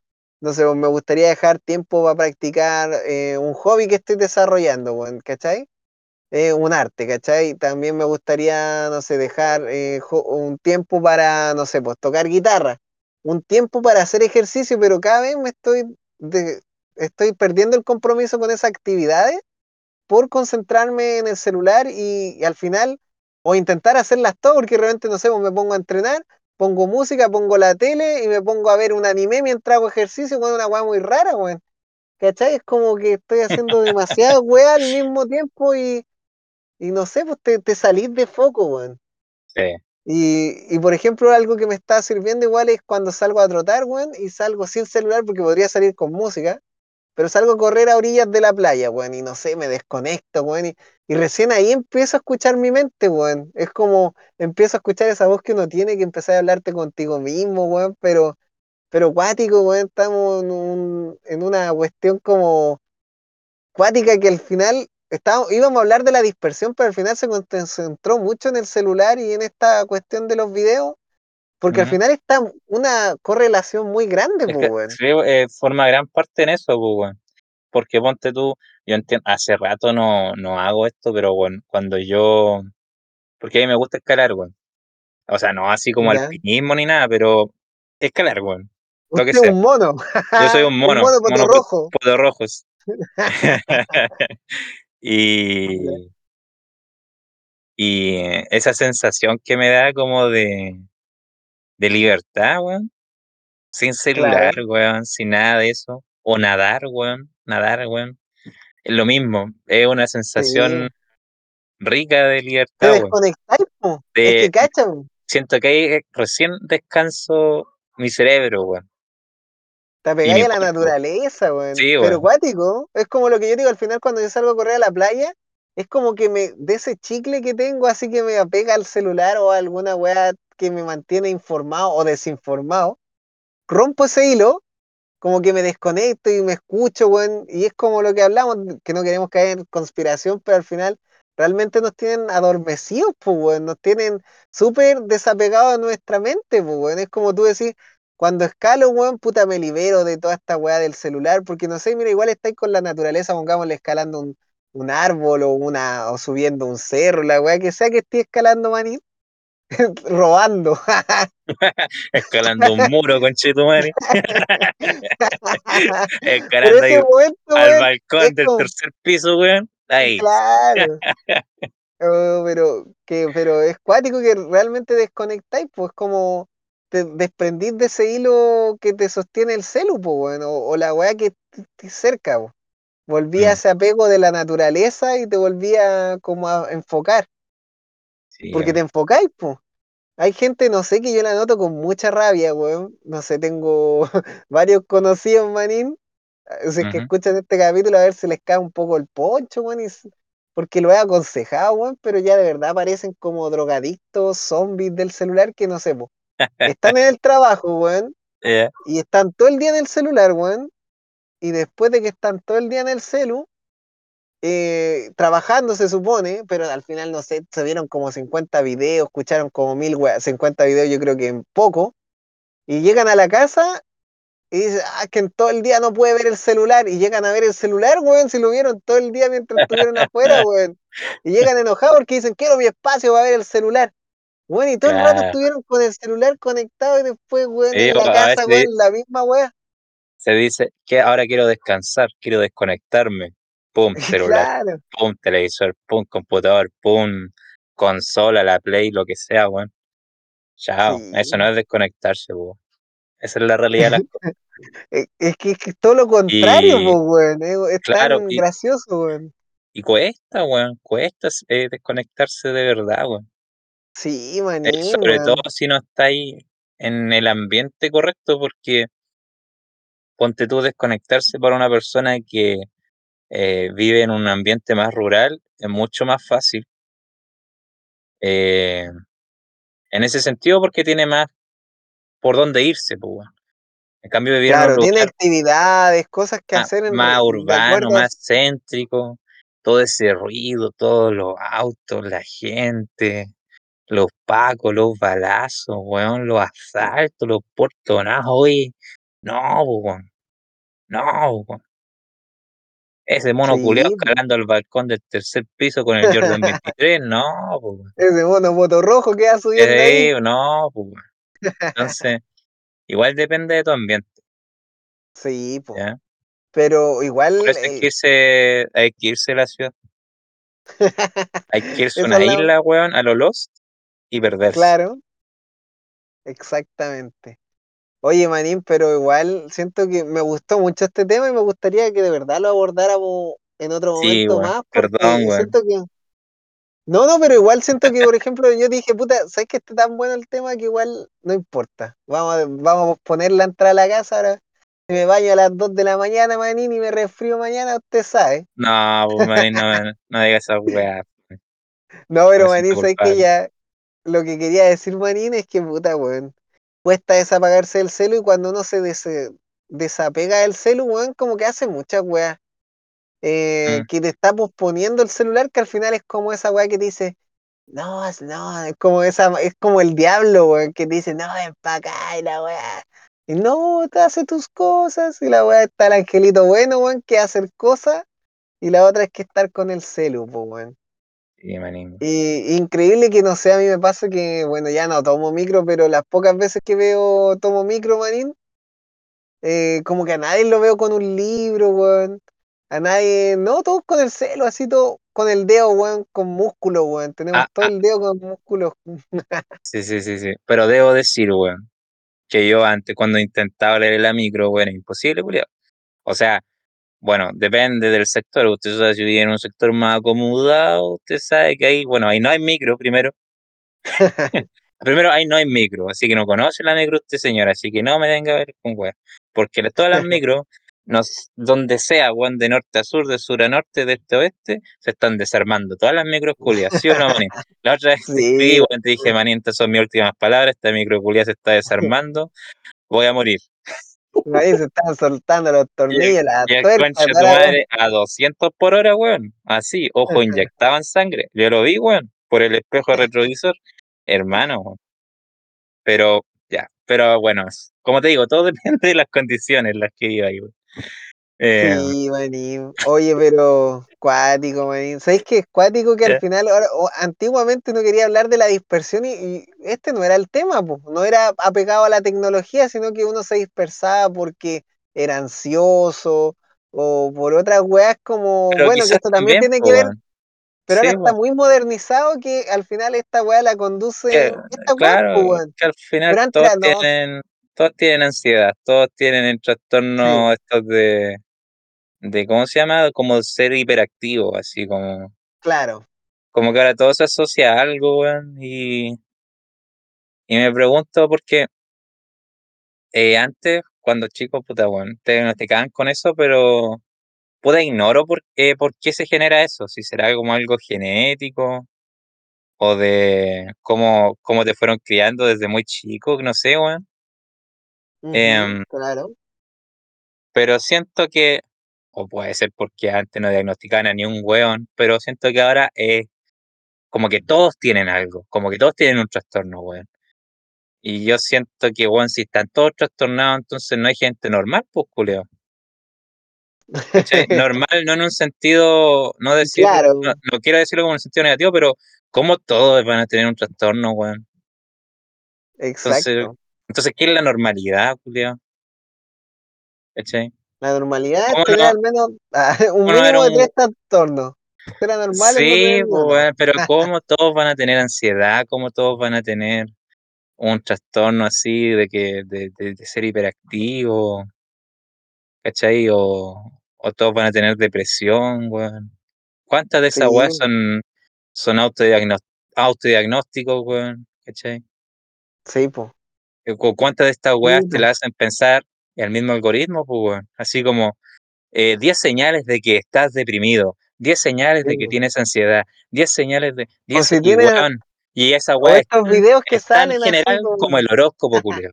no sé, pues, me gustaría dejar tiempo para practicar eh, un hobby que estoy desarrollando, pues, ¿cachai? Eh, un arte, ¿cachai? También me gustaría, no sé, dejar eh, un tiempo para, no sé, pues tocar guitarra, un tiempo para hacer ejercicio, pero cada vez me estoy, estoy perdiendo el compromiso con esas actividades por concentrarme en el celular y, y al final, o intentar hacerlas todas, porque realmente, no sé, pues me pongo a entrenar, pongo música, pongo la tele y me pongo a ver un anime mientras hago ejercicio, con una weá muy rara, weón. ¿Cachai? Es como que estoy haciendo demasiadas weas al mismo tiempo y y no sé, pues te, te salís de foco, weón. Sí. Y, y por ejemplo, algo que me está sirviendo igual es cuando salgo a trotar, weón, y salgo sin celular porque podría salir con música, pero salgo a correr a orillas de la playa, weón, y no sé, me desconecto, weón, y, y recién ahí empiezo a escuchar mi mente, weón. Es como empiezo a escuchar esa voz que uno tiene que empezar a hablarte contigo mismo, weón, pero, pero cuático, weón, estamos en, un- en una cuestión como cuática que al final estábamos, íbamos a hablar de la dispersión, pero al final se concentró mucho en el celular y en esta cuestión de los videos, porque al final está una correlación muy grande, Es que weón. sí, eh, forma gran parte en eso, pues. Porque ponte tú, yo entiendo, hace rato no, no hago esto, pero bueno, cuando yo, porque a mí me gusta escalar, weón. O sea, no así como Ya. alpinismo ni nada, pero escalar, weón. Usted es un mono, Yo soy un un mono, mono poto mono pu- rojo. poto rojos. Y, y esa sensación que me da como de, de libertad, weón. Sin celular, Claro, weón, sin nada de eso. O nadar, weón. Nadar, weón. Es lo mismo. Es una sí. sensación rica de Te libertad, weón. desconectáis, po. Es que De, cachan, siento que ahí eh, recién descanso mi cerebro, weón. te apegáis a la cuerpo. naturaleza, weón. Sí, Pero weón. cuático, es como lo que yo digo al final cuando yo salgo a correr a la playa, es como que me, de ese chicle que tengo, así que me apega al celular o a alguna weá que me mantiene informado o desinformado, rompo ese hilo, como que me desconecto y me escucho, weón, y es como lo que hablamos, que no queremos caer en conspiración, pero al final realmente nos tienen adormecidos, pues, weón, nos tienen súper desapegados de nuestra mente, pues, weón, es como tú decís, cuando escalo, weón, puta, me libero de toda esta weá del celular, porque no sé, mira, igual estáis con la naturaleza, pongámosle escalando un, árbol o una, o subiendo un cerro, la weá que sea que esté escalando, maní, robando. Escalando un muro, conchetumare. Escalando ahí momento, al weón, balcón del como, tercer piso, weón. Ahí. claro. Oh, pero, que, pero es cuático que realmente desconectáis, pues como te desprendís de ese hilo que te sostiene el celu, pues, weón, o, o la weá que te, cerca, pues. Volví a Mm, ese apego de la naturaleza y te volvía como a enfocar, sí, porque te weón. enfocáis, pues. Hay gente, no sé, que yo la noto con mucha rabia, weón. No sé, tengo varios conocidos, manín. Si es que escuchan este capítulo, a ver si les cae un poco el poncho, weón. Porque lo he aconsejado, weón, pero ya de verdad parecen como drogadictos, zombies del celular que no sé, po. Están en el trabajo, weón, y están todo el día en el celular, weón. Y después de que están todo el día en el celu, eh, trabajando se supone, pero al final no sé, se vieron como 50 videos, escucharon como mil weas, 50 videos yo creo que en poco, y llegan a la casa y dicen, ah, que en todo el día no puede ver el celular, y llegan a ver el celular, weón, si lo vieron todo el día mientras estuvieron afuera, weón, y llegan enojados porque dicen, quiero mi espacio para ver el celular, weón, y todo el rato Claro. estuvieron con el celular conectado y después, weón, Sí, en la casa, weón, la misma wea, se dice que ahora quiero descansar, quiero desconectarme. Pum, celular. claro, Pum, televisor. Pum, computador. Pum, consola, la Play, lo que sea, weón. Chao. Eso no es desconectarse, weón. Esa es la realidad de las cosas. Es es que es que todo lo contrario, Y po, weón. Es, claro, tan y, gracioso, weón. y cuesta, weón. Cuesta eh, desconectarse de verdad, weón. Sí, Eh, manín, sobre todo si no estáis en el ambiente correcto, porque ponte tú desconectarse para una persona que eh, vive en un ambiente más rural es mucho más fácil. eh, en ese sentido, porque tiene más por dónde irse, pues, weón. En cambio, vivir en un tiene actividades, cosas que más, hacer en más urbano, más céntrico, todo ese ruido, todos los autos, la gente, los pacos, los balazos, weón, los asaltos, los portonazos, oye, no, po, weón, no, po. Ese mono Sí, escalando al balcón del tercer piso con el Jordan 23, no, weón. Ese mono moto rojo que va subiendo ahí. Eh, no, weón. Entonces, igual depende de tu ambiente, Sí. ¿ya? Pero Por igual, eso hay que eh, irse, hay que irse de la ciudad. Hay que irse a una la... isla, weón, a lo Lost y perderse. Claro, exactamente. Oye, manín, pero igual siento que me gustó mucho este tema y me gustaría que de verdad lo abordáramos en otro Sí, momento más, perdón, weón. siento que No, no, pero igual siento que, por ejemplo, yo dije, puta, ¿sabes que está tan bueno el tema que igual no importa? Vamos a, vamos a poner la entrada a la casa ahora. Si me baño a las 2 de la mañana, manín, y me resfrío mañana, usted sabe. No, pues, manín, no, no digas esa weá, No, pero siento manín, ¿sabes que ya? Lo que quería decir, manín, es que, puta, weón, cuesta desapagarse del celu y cuando uno se des- desapega del celu, weón, como que hace muchas weas. Eh, Mm, que te está posponiendo el celular, que al final es como esa wea que te dice No, no, es como esa, es como el diablo, weón, que te dice, no, ven pa' acá y la weá. Y no, te hace tus cosas, y la weá está el angelito bueno, weón, que hace cosas, y la otra es que estar con el celu, po, weón. Sí, manín. Y increíble que no sé, a mí me pasa que, bueno, ya no tomo micro, pero las pocas veces que veo tomo micro, manín, eh, como que a nadie lo veo con un libro, weón. A nadie, no, todos con el celu, así todo, con el dedo, weón, con músculo, weón. Tenemos Ah, todo ah, el dedo con músculo. sí, sí, sí, sí. Pero debo decir, weón, que yo antes, cuando intentaba leer la micro, weón, imposible, culiao. O sea, bueno, depende del sector. Usted sabe, si vive en un sector más acomodado, usted sabe que ahí, bueno, ahí no hay micro, primero. Primero, ahí no hay micro, así que no conoce la micro usted, señora, así que no me venga a ver con weá. Porque todas las micros, nos, donde sea, weón, de norte a sur, de sur a norte, de este a oeste, se están desarmando. Todas las micros culias, ¿sí o no, manín? La otra vez Sí, escribí, weón, te dije, manín, estas son mis últimas palabras, esta micro culia se está desarmando, voy a morir. Ahí se están soltando los tornillos, la y el tuerca, concha de toda tu madre a 200 por hora, weón. Así, ojo, inyectaban sangre. Yo lo vi, weón, por el espejo retrovisor. Hermano, Pero ya, pero bueno, como te digo, todo depende de las condiciones en las que iba ahí, güey. Eh, Sí, manín. Oye, pero cuático, manín. ¿Sabéis qué es cuático que al ya, final, ahora, antiguamente uno quería hablar de la dispersión y, y este no era el tema, pues. No era apegado a la tecnología, sino que uno se dispersaba porque era ansioso, o por otras weas como, Pero bueno, que esto también también, tiene que ver, pero ahora está muy modernizado que al final esta wea la Que, estas weas, pues, claro, weón. que al final Pero antes todos no, tienen todos tienen ansiedad, todos tienen el sí, trastorno estos de de, ¿cómo se llama? Como ser hiperactivo, así como claro. como que ahora todo se asocia a algo, weón, y y me pregunto por qué, eh, antes, cuando chicos, puta, weón, te diagnosticaban con eso, pero puta, ignoro por qué por qué se genera eso, si será como algo genético o de cómo cómo te fueron criando desde muy chico, no sé, weón. Em, claro. pero siento que o puede ser porque antes no diagnosticaban a ni un weón, pero siento que ahora es como que todos tienen algo, como que todos tienen un trastorno, weón. Y yo siento que, weón, si están todos trastornados, entonces no hay gente normal, pues. ¿Cachai? Normal, no en un sentido, no decir, Claro, no quiero decirlo como en un sentido negativo, pero ¿cómo todos van a tener un trastorno, weón? Entonces, exacto. entonces, ¿qué es la normalidad, culiao? ¿Cachai? La normalidad es ¿Cómo tener no, al menos ah, un cómo no era mínimo de un... tres trastornos. Ser anormal es no Sí, ni pues, pero ¿cómo todos van a tener ansiedad? ¿Cómo todos van a tener un trastorno así de que, de, de, de ser hiperactivo, ¿cachai? O, o todos van a tener depresión, weón. ¿Cuántas de esas Sí, weas son, son autodiagnósticos, weón? ¿Cachai? sí, po. Eh, cu- ¿Cuántas de estas weas Sí, te la hacen pensar el mismo algoritmo, pues, weón? Así como eh, 10 señales de que estás deprimido, 10 señales de que tienes ansiedad, 10 señales de... O 10, si y esa es estos tan, videos que es tan salen así general como el horóscopo, culiao.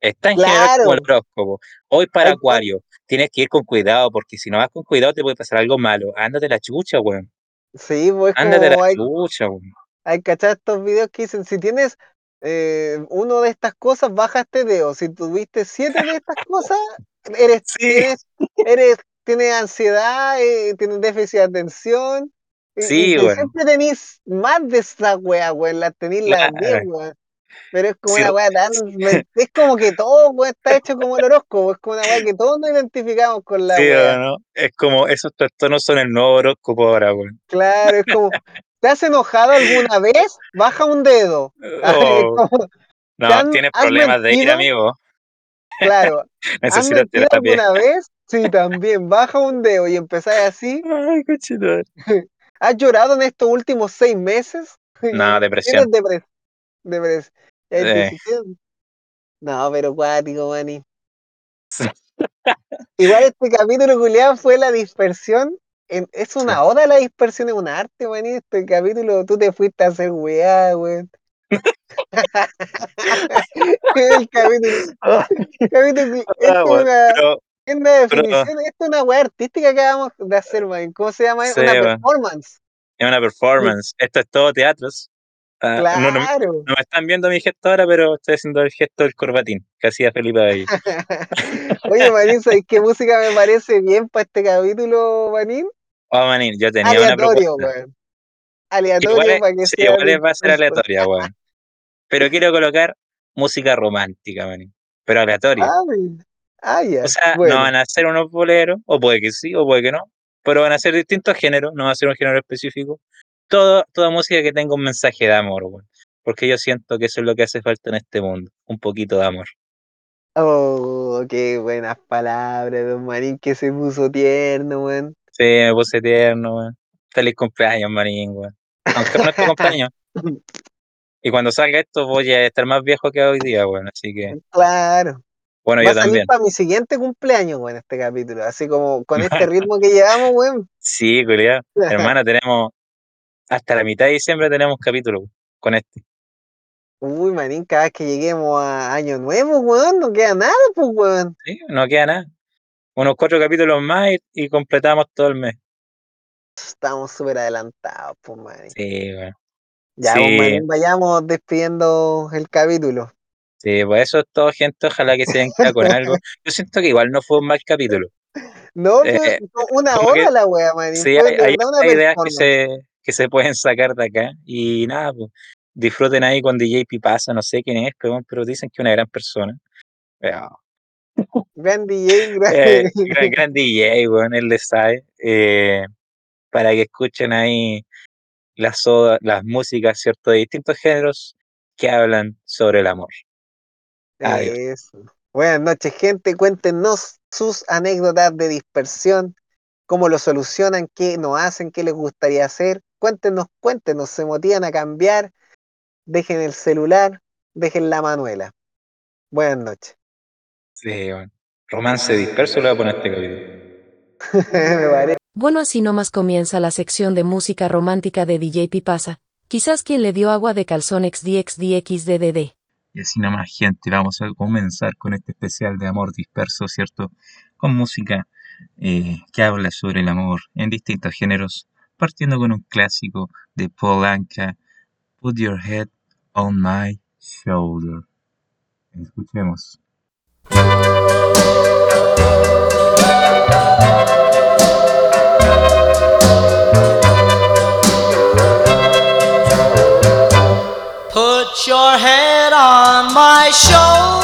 Es tan general como el horóscopo. Hoy para Acuario, tienes que ir con cuidado, porque si no vas con cuidado te puede pasar algo malo. Ándate la chucha, weón. sí, pues es Ándate la hay, chucha, weón. hay cachar estos videos que dicen, si tienes eh, uno de estas cosas, baja este dedo. Si tuviste siete de estas cosas, eres, Sí, tienes, eres, tienes ansiedad, eh, tienes déficit de atención, y, y sí, weón. siempre tenéis más de esa wea, weón, las 10, Claro. weón. Pero es como Sí, una weá tan. Es como que todo está hecho como el horóscopo. Es como una weá que todos nos identificamos con la sí no. Es como, esos trastornos son el nuevo horóscopo ahora, weón. Claro, es como. ¿Te has enojado alguna vez? Baja un dedo. Oh, como. ¿Te no, tienes problemas de mentido? amigo. Claro. ¿Has Necesitas terapia. alguna vez? Sí, también. Baja un dedo y empezáis así. Ay, cochino. ¿Has llorado en estos últimos seis meses? No, tienes depresión. depresión. Eh. No, pero cuático, maní. Igual este capítulo culiado fue la dispersión. Es sí. una oda la dispersión, es un arte, man. Este capítulo tú te fuiste a hacer weá, weón. El capítulo, capítulo, ah, es weón. una, Pero, es una pero, definición, esto es una weá artística que acabamos de hacer, man. ¿Cómo se llama? sí, Una performance. Es una performance. Esto es todo teatros. No, no, Claro. no me están viendo mi gesto ahora, pero estoy haciendo el gesto del corbatín que hacía Felipe Abello. Oye, Manín, ¿sabes qué música me parece bien para este capítulo, Manín? Oh, manín, yo tenía una Aleatorio, propuesta. weón. Igual Aleatorio es, para que sí, sea igual va a ser aleatoria, weón. Pero quiero colocar música romántica, manín. Pero aleatoria. Ah. Ah, O ya. sea, no van a ser unos boleros, o puede que sí, o puede que no. Pero van a ser distintos géneros, no va a ser un género específico. Todo, toda música que tenga un mensaje de amor, weón. Porque yo siento que eso es lo que hace falta en este mundo. Un poquito de amor. Oh, qué buenas palabras, don Marín, que se puso tierno, weón. Sí, me puse tierno, weón. Feliz cumpleaños, manín, weón. Aunque no es tu cumpleaños. Y cuando salga esto voy a estar más viejo que hoy día, weón. Así que, Claro. bueno, Va yo a salir también. para mi siguiente cumpleaños, weón, este capítulo. Así como con este ritmo que llevamos, weón. Sí, culiao. Hermana, tenemos hasta la mitad de diciembre tenemos capítulo weón, con este. Uy, Marín, cada vez que lleguemos a Año Nuevo, weón, no queda nada, pues, weón. Sí, no queda nada. Unos cuatro capítulos más y, y completamos todo el mes. Estamos súper adelantados, pues, Marín. Sí, weón. Ya, pues, vayamos despidiendo el capítulo. sí, pues eso es todo, gente. Ojalá que se quedado con algo. Yo siento que igual no fue un mal capítulo. No, Eh, fue una que la wea, Marín. sí, hay, ideas que se, que se pueden sacar de acá. Y nada, pues disfruten ahí con DJ Pipasa, no sé quién es, pero, pero dicen que es una gran persona. Pero Gran DJ, gran... Eh, gran, gran DJ, weón, él le sabe. Eh, para que escuchen ahí las, soda- las músicas, ¿cierto? De distintos géneros que hablan sobre el amor. Adiós. Eso. Buenas noches, gente. Cuéntenos sus anécdotas de dispersión, cómo lo solucionan, qué no hacen, qué les gustaría hacer. Cuéntenos, cuéntenos, se motivan a cambiar. Dejen el celular, dejen la manuela. Buenas noches. Sí, weón. Romance disperso le voy a poner este capítulo. Me parece. Bueno, así nomás comienza la sección de música romántica de DJ Pipasa. Quizás quien le dio agua de calzón XDXDXDDD. Y así nomás, gente, vamos a comenzar con este especial de amor disperso, ¿cierto? Con música eh, que habla sobre el amor en distintos géneros, partiendo con un clásico de Paul Anka, Put Your Head on My Shoulder. Escuchemos. Put your head on my shoulder.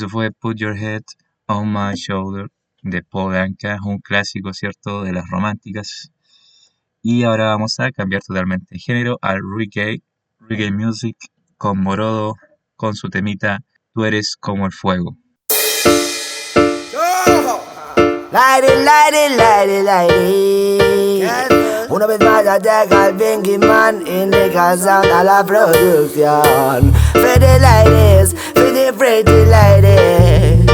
eso fue Put Your Head on My Shoulder de Paul Anka, un clásico, ¿cierto?, de las románticas. Y ahora vamos a cambiar totalmente de género al reggae, reggae music, con Morodo, con su temita Tú eres como el fuego. Lighty, lighty, lighty, lighty. Una vez más ya llega el Bingy Man indica sound a la producción. For the pretty ladies.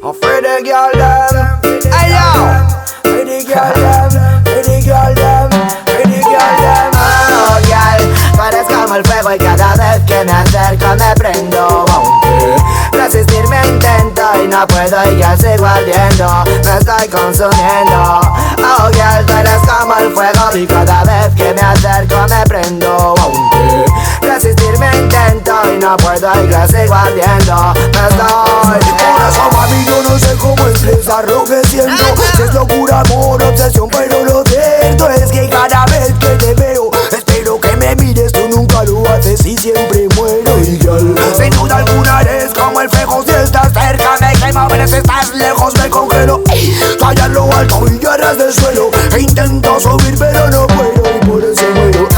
For the girl them, hey yo. The girl them, the girl them, the girl them. Oh, girl, tú eres como el fuego y cada vez que me acerco me prendo. Resistirme intento y no puedo y ya sigo ardiendo. Me estoy consumiendo. Oh, girl, eres como el fuego y cada vez que me acerco me prendo. Aunque resistirme intento y no puedo y ya sigo ardiendo. Me estoy. Eso, mami, yo no sé cómo que siento. Si es locura, amor, obsesión, pero lo cierto es que cada vez que te veo, espero que me mires. Tú nunca lo haces y siempre muero. Y girl, sin duda alguna eres como el fuego veces estás lejos me congelo Soy lo alto y yo eres del suelo. E intento subir pero no puedo y por eso muero.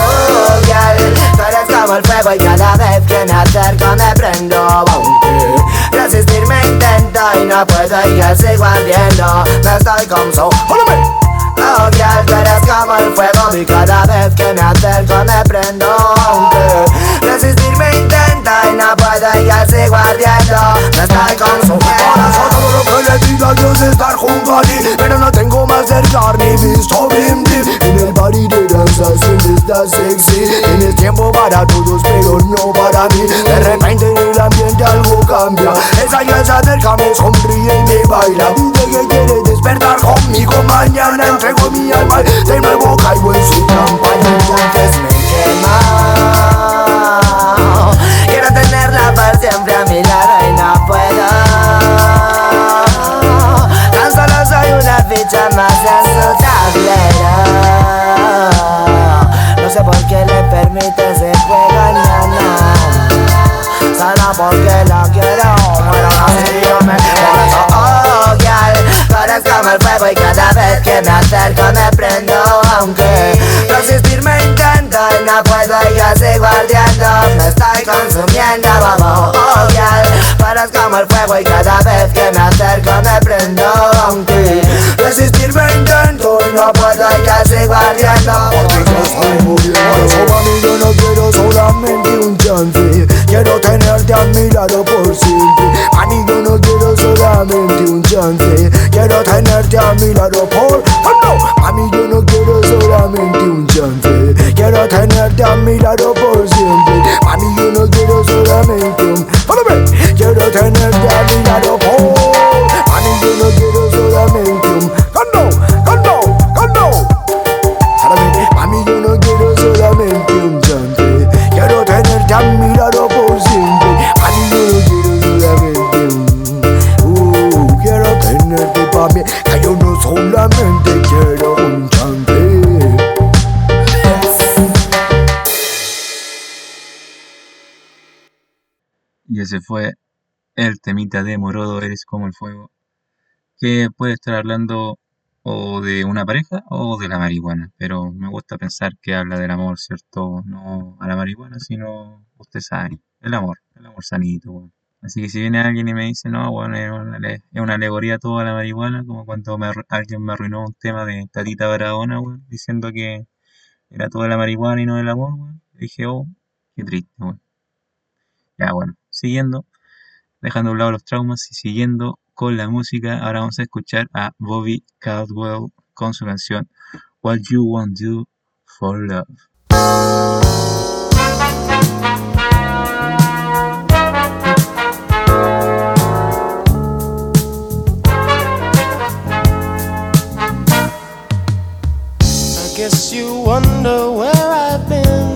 Como el fuego y cada vez que me acerco me prendo aunque Resistirme intento y no puedo y ya sigo ardiendo. Me estoy consumiendo Oh, yeah, tú eres como el fuego y cada vez que me acerco me prendo aunque Resistirme intento intenta y no puedo y ya sigo ardiendo. Me estoy consumiendo Corazón, todo lo que le diga yo es estar junto a ti Pero no tengo más cerca ni visto bim bim En el party de danza siempre está sexy. Tienes tiempo para todos pero no para mí. De repente en el ambiente algo cambia. Esa ya se acerca, me sonríe y me baila. Dice que quiere despertar conmigo mañana. Entrego mi alma de nuevo caigo en su trampa Y entonces me quema tenerla para siempre a mi lado y no puedo. Tan solo soy una ficha más en su tablero. No sé por qué le permite ese juego a nana Solo porque la quiero Bueno, así yo me eso, oh, girl Tú eres como el fuego y cada vez que me acerco me prendo Aunque resistirme intento y no puedo y yo sigo ardiendo. Me estoy consumiendo, girl Tú eres como el fuego y cada vez que me acerco me prendo. Aunque resistirme intento y no puedo y yo sigo ardiendo. Porque yo eso mami yo no quiero solamente un chance. Quiero tenerte a mi lado por siempre. Mami yo no quiero solamente un chance. Quiero tenerte a mi lado por... Oh no chance Quiero tenerte a mi lado por siempre Mami yo no quiero solamente un... Follow me. Quiero tenerte Fue el temita de Morodo, Eres como el fuego, que puede estar hablando o de una pareja o de la marihuana, pero me gusta pensar que habla del amor, ¿cierto? No a la marihuana, sino, usted sabe, el amor, el amor sanito. Así que si viene alguien y me dice, no, bueno, es una, es una alegoría toda la marihuana, como cuando alguien me arruinó un tema de Tatita Barahona, diciendo que era toda la marihuana y no el amor, weón. Dije, oh, qué triste. Ya, bueno, siguiendo, dejando a un lado los traumas y siguiendo con la música, ahora vamos a escuchar a Bobby Caldwell con su canción What You Want Do for Love. Guess you where I've been.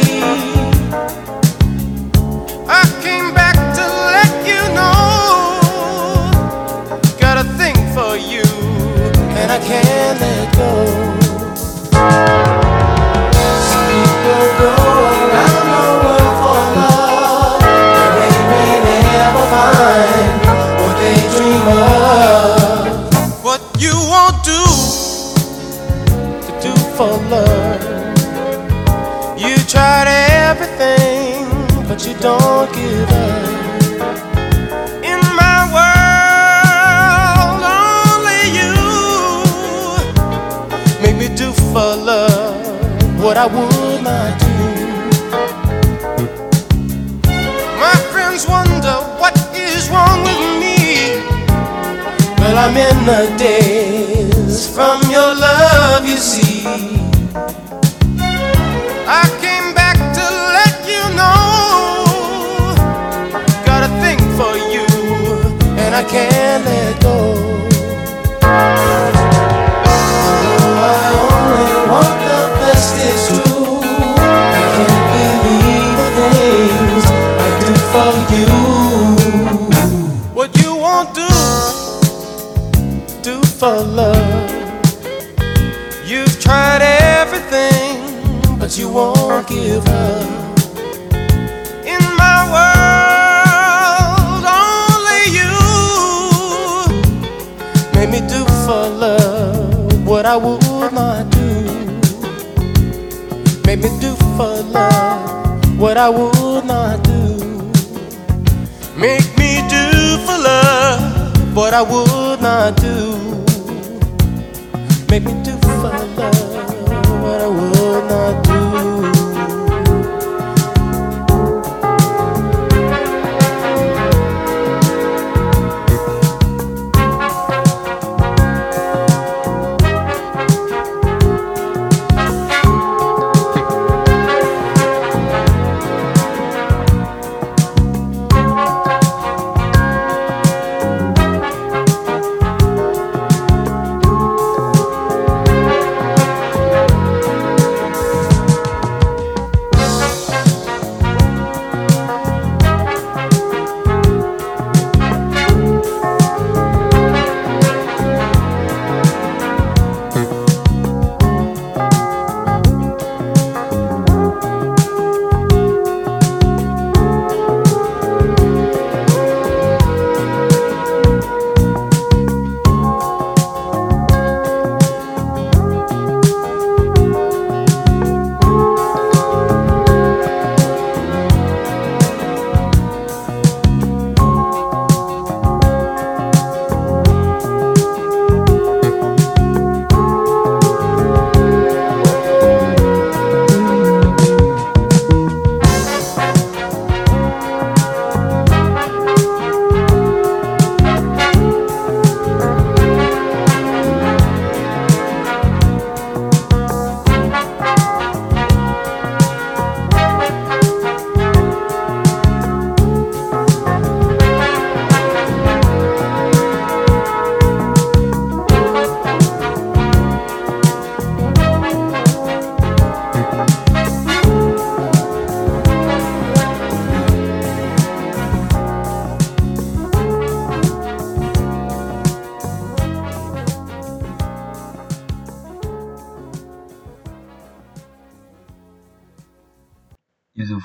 Can't let go.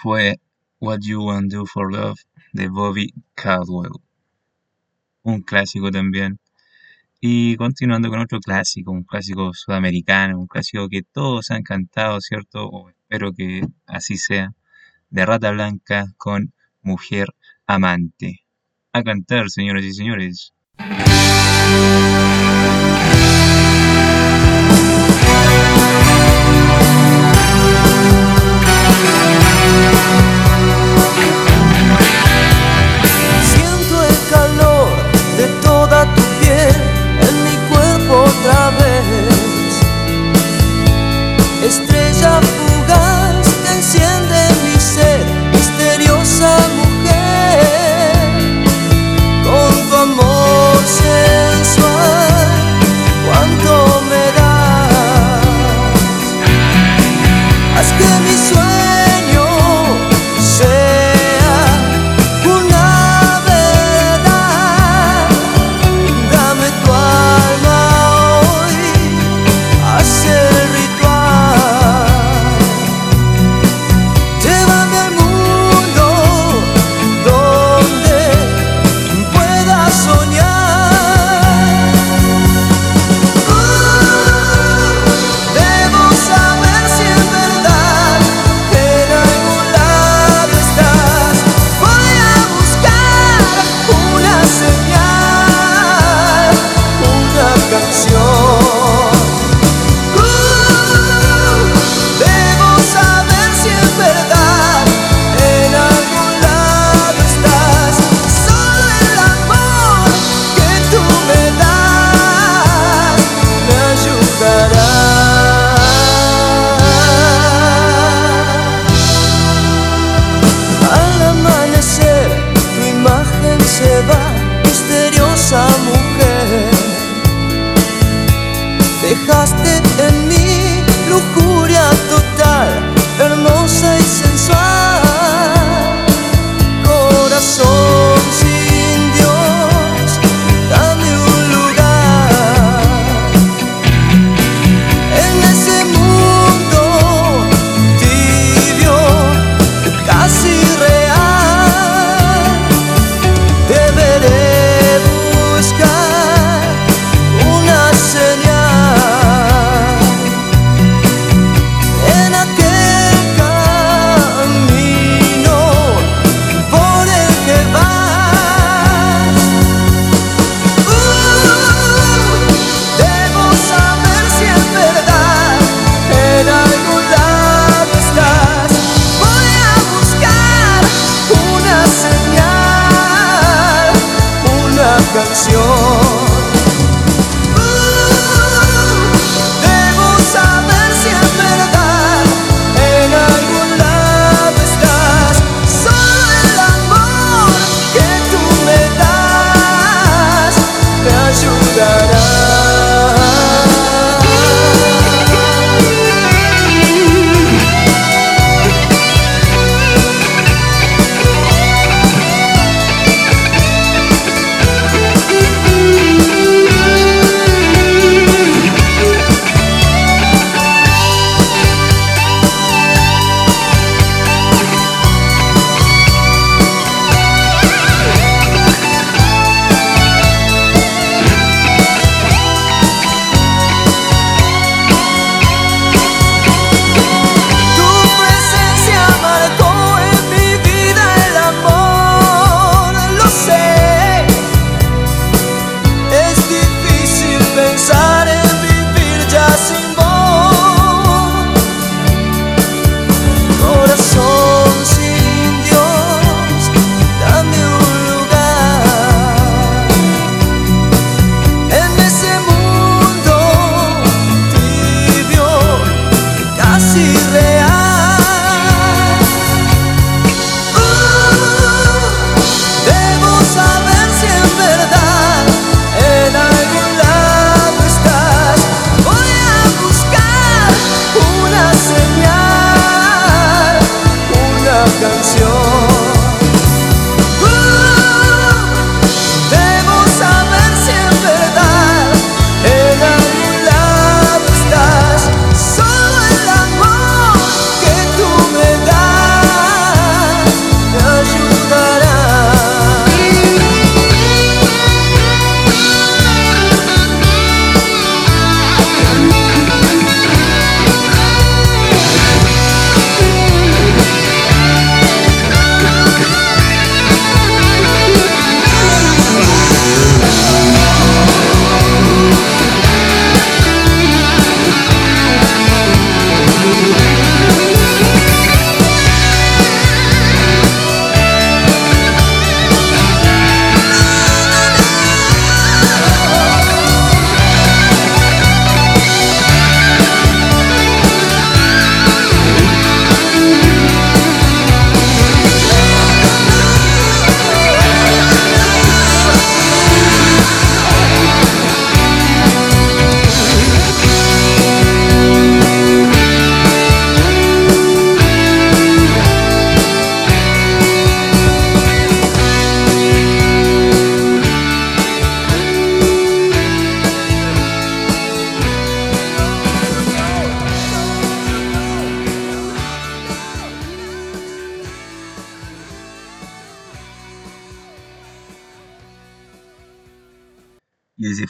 Fue What You Want Do for Love de Bobby Caldwell. Un clásico también. Y continuando con otro clásico, un clásico sudamericano, un clásico que todos han cantado, ¿cierto? O espero que así sea. De Rata Blanca con Mujer Amante. A cantar, señoras y señores. tu piel en mi cuerpo otra vez. Estrella fugaz que enciende mi ser, misteriosa mujer, con tu amor sensual, cuánto me das. Haz que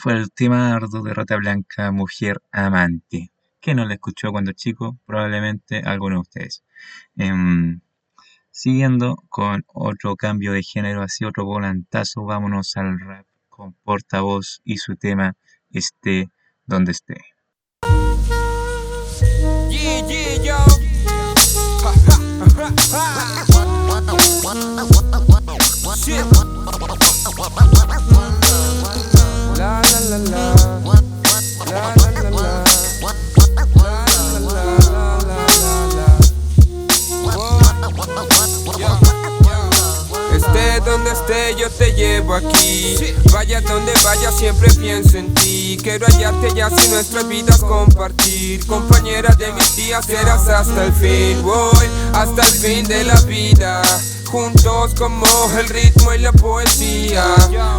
el tema de Rata Blanca, Mujer Amante. que no la escuchó cuando chico? Probablemente alguno de ustedes. Em, siguiendo con otro cambio de género, así otro volantazo, vámonos al rap con portavoz y su tema Esté donde esté. Yeah, yo. Esté donde esté, yo te llevo aquí. Vaya donde vaya, siempre pienso en ti. Quiero hallarte ya si nuestras vidas compartir. Compañera de mis días serás hasta el fin. Voy hasta el fin de la vida. Juntos como el ritmo y la poesía.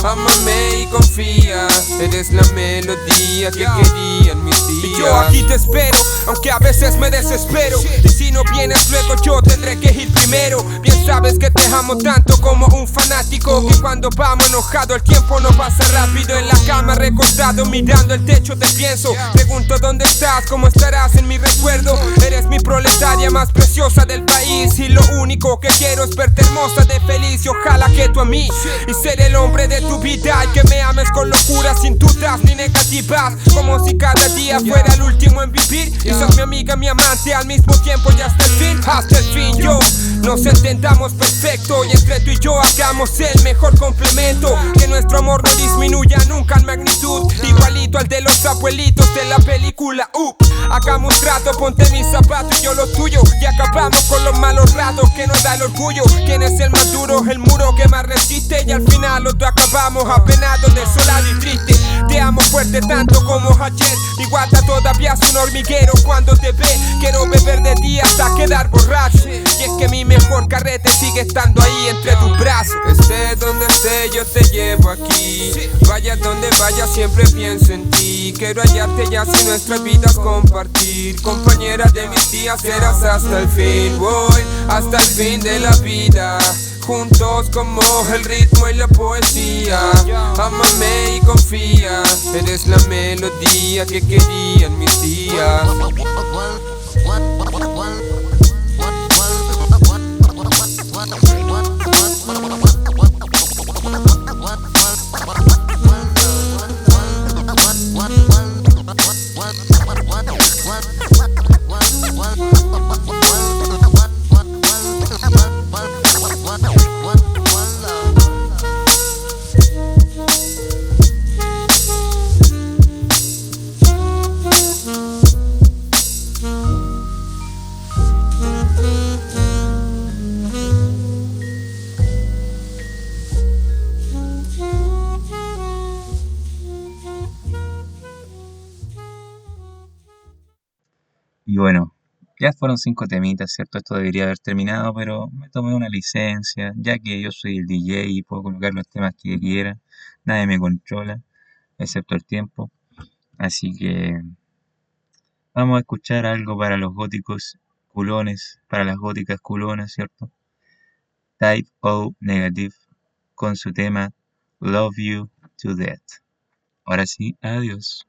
Ámame y confía. Eres la melodía que querían mis días. Y yo aquí te espero, aunque a veces me desespero. Y si no vienes luego, yo tendré que ir primero. Bien sabes que te amo tanto como un fanático. Que cuando vamos enojado, el tiempo no pasa rápido. En la cama recostado, mirando el techo, te pienso. Pregunto dónde estás, cómo estarás en mi recuerdo. Eres mi proletaria más preciosa del país. Y lo único que quiero es verte hermosa de feliz. Y ojalá que tú a mí. Y ser el hombre de tu vida. Y que me ames con locura, sin dudas ni negativas. Como si cada día fuera el último en vivir. Y sos mi amiga, mi amante al mismo tiempo y hasta el fin. Hasta el fin, yo. Nos entendamos seamos perfectos y entre tú y yo hagamos el mejor complemento. Que nuestro amor no disminuya nunca en magnitud, igualito al de los abuelitos de la película. Up, hagamos trato, ponte mis zapatos y yo los tuyos. Y acabamos con los malos ratos que nos da el orgullo. ¿Quién es el más duro? El muro que más resiste. Y al final los dos acabamos apenados, desolado y triste. Te amo fuerte tanto como ayer. Mi guata todavía es un hormiguero cuando te ve. Quiero beber de ti hasta quedar borracho. Y es que mi mejor carrete sigue estando ahí entre tus brazos. Esté donde esté, yo te llevo aquí. Vaya donde vaya, siempre pienso en ti. Quiero hallarte ya si nuestras vidas compartir. Compañera de mis días serás hasta el fin. Voy hasta el fin de la vida. Juntos como el ritmo y la poesía. Amame y confía. Eres la melodía que querían mis días. Y bueno, ya fueron cinco temitas, ¿cierto? Esto debería haber terminado, pero me tomé una licencia, ya que yo soy el DJ y puedo colocar los temas que quiera. Nadie me controla, excepto el tiempo. Así que vamos a escuchar algo para los góticos culones, para las góticas culonas, ¿cierto? Type O Negative con su tema Love You to Death. Ahora sí, adiós.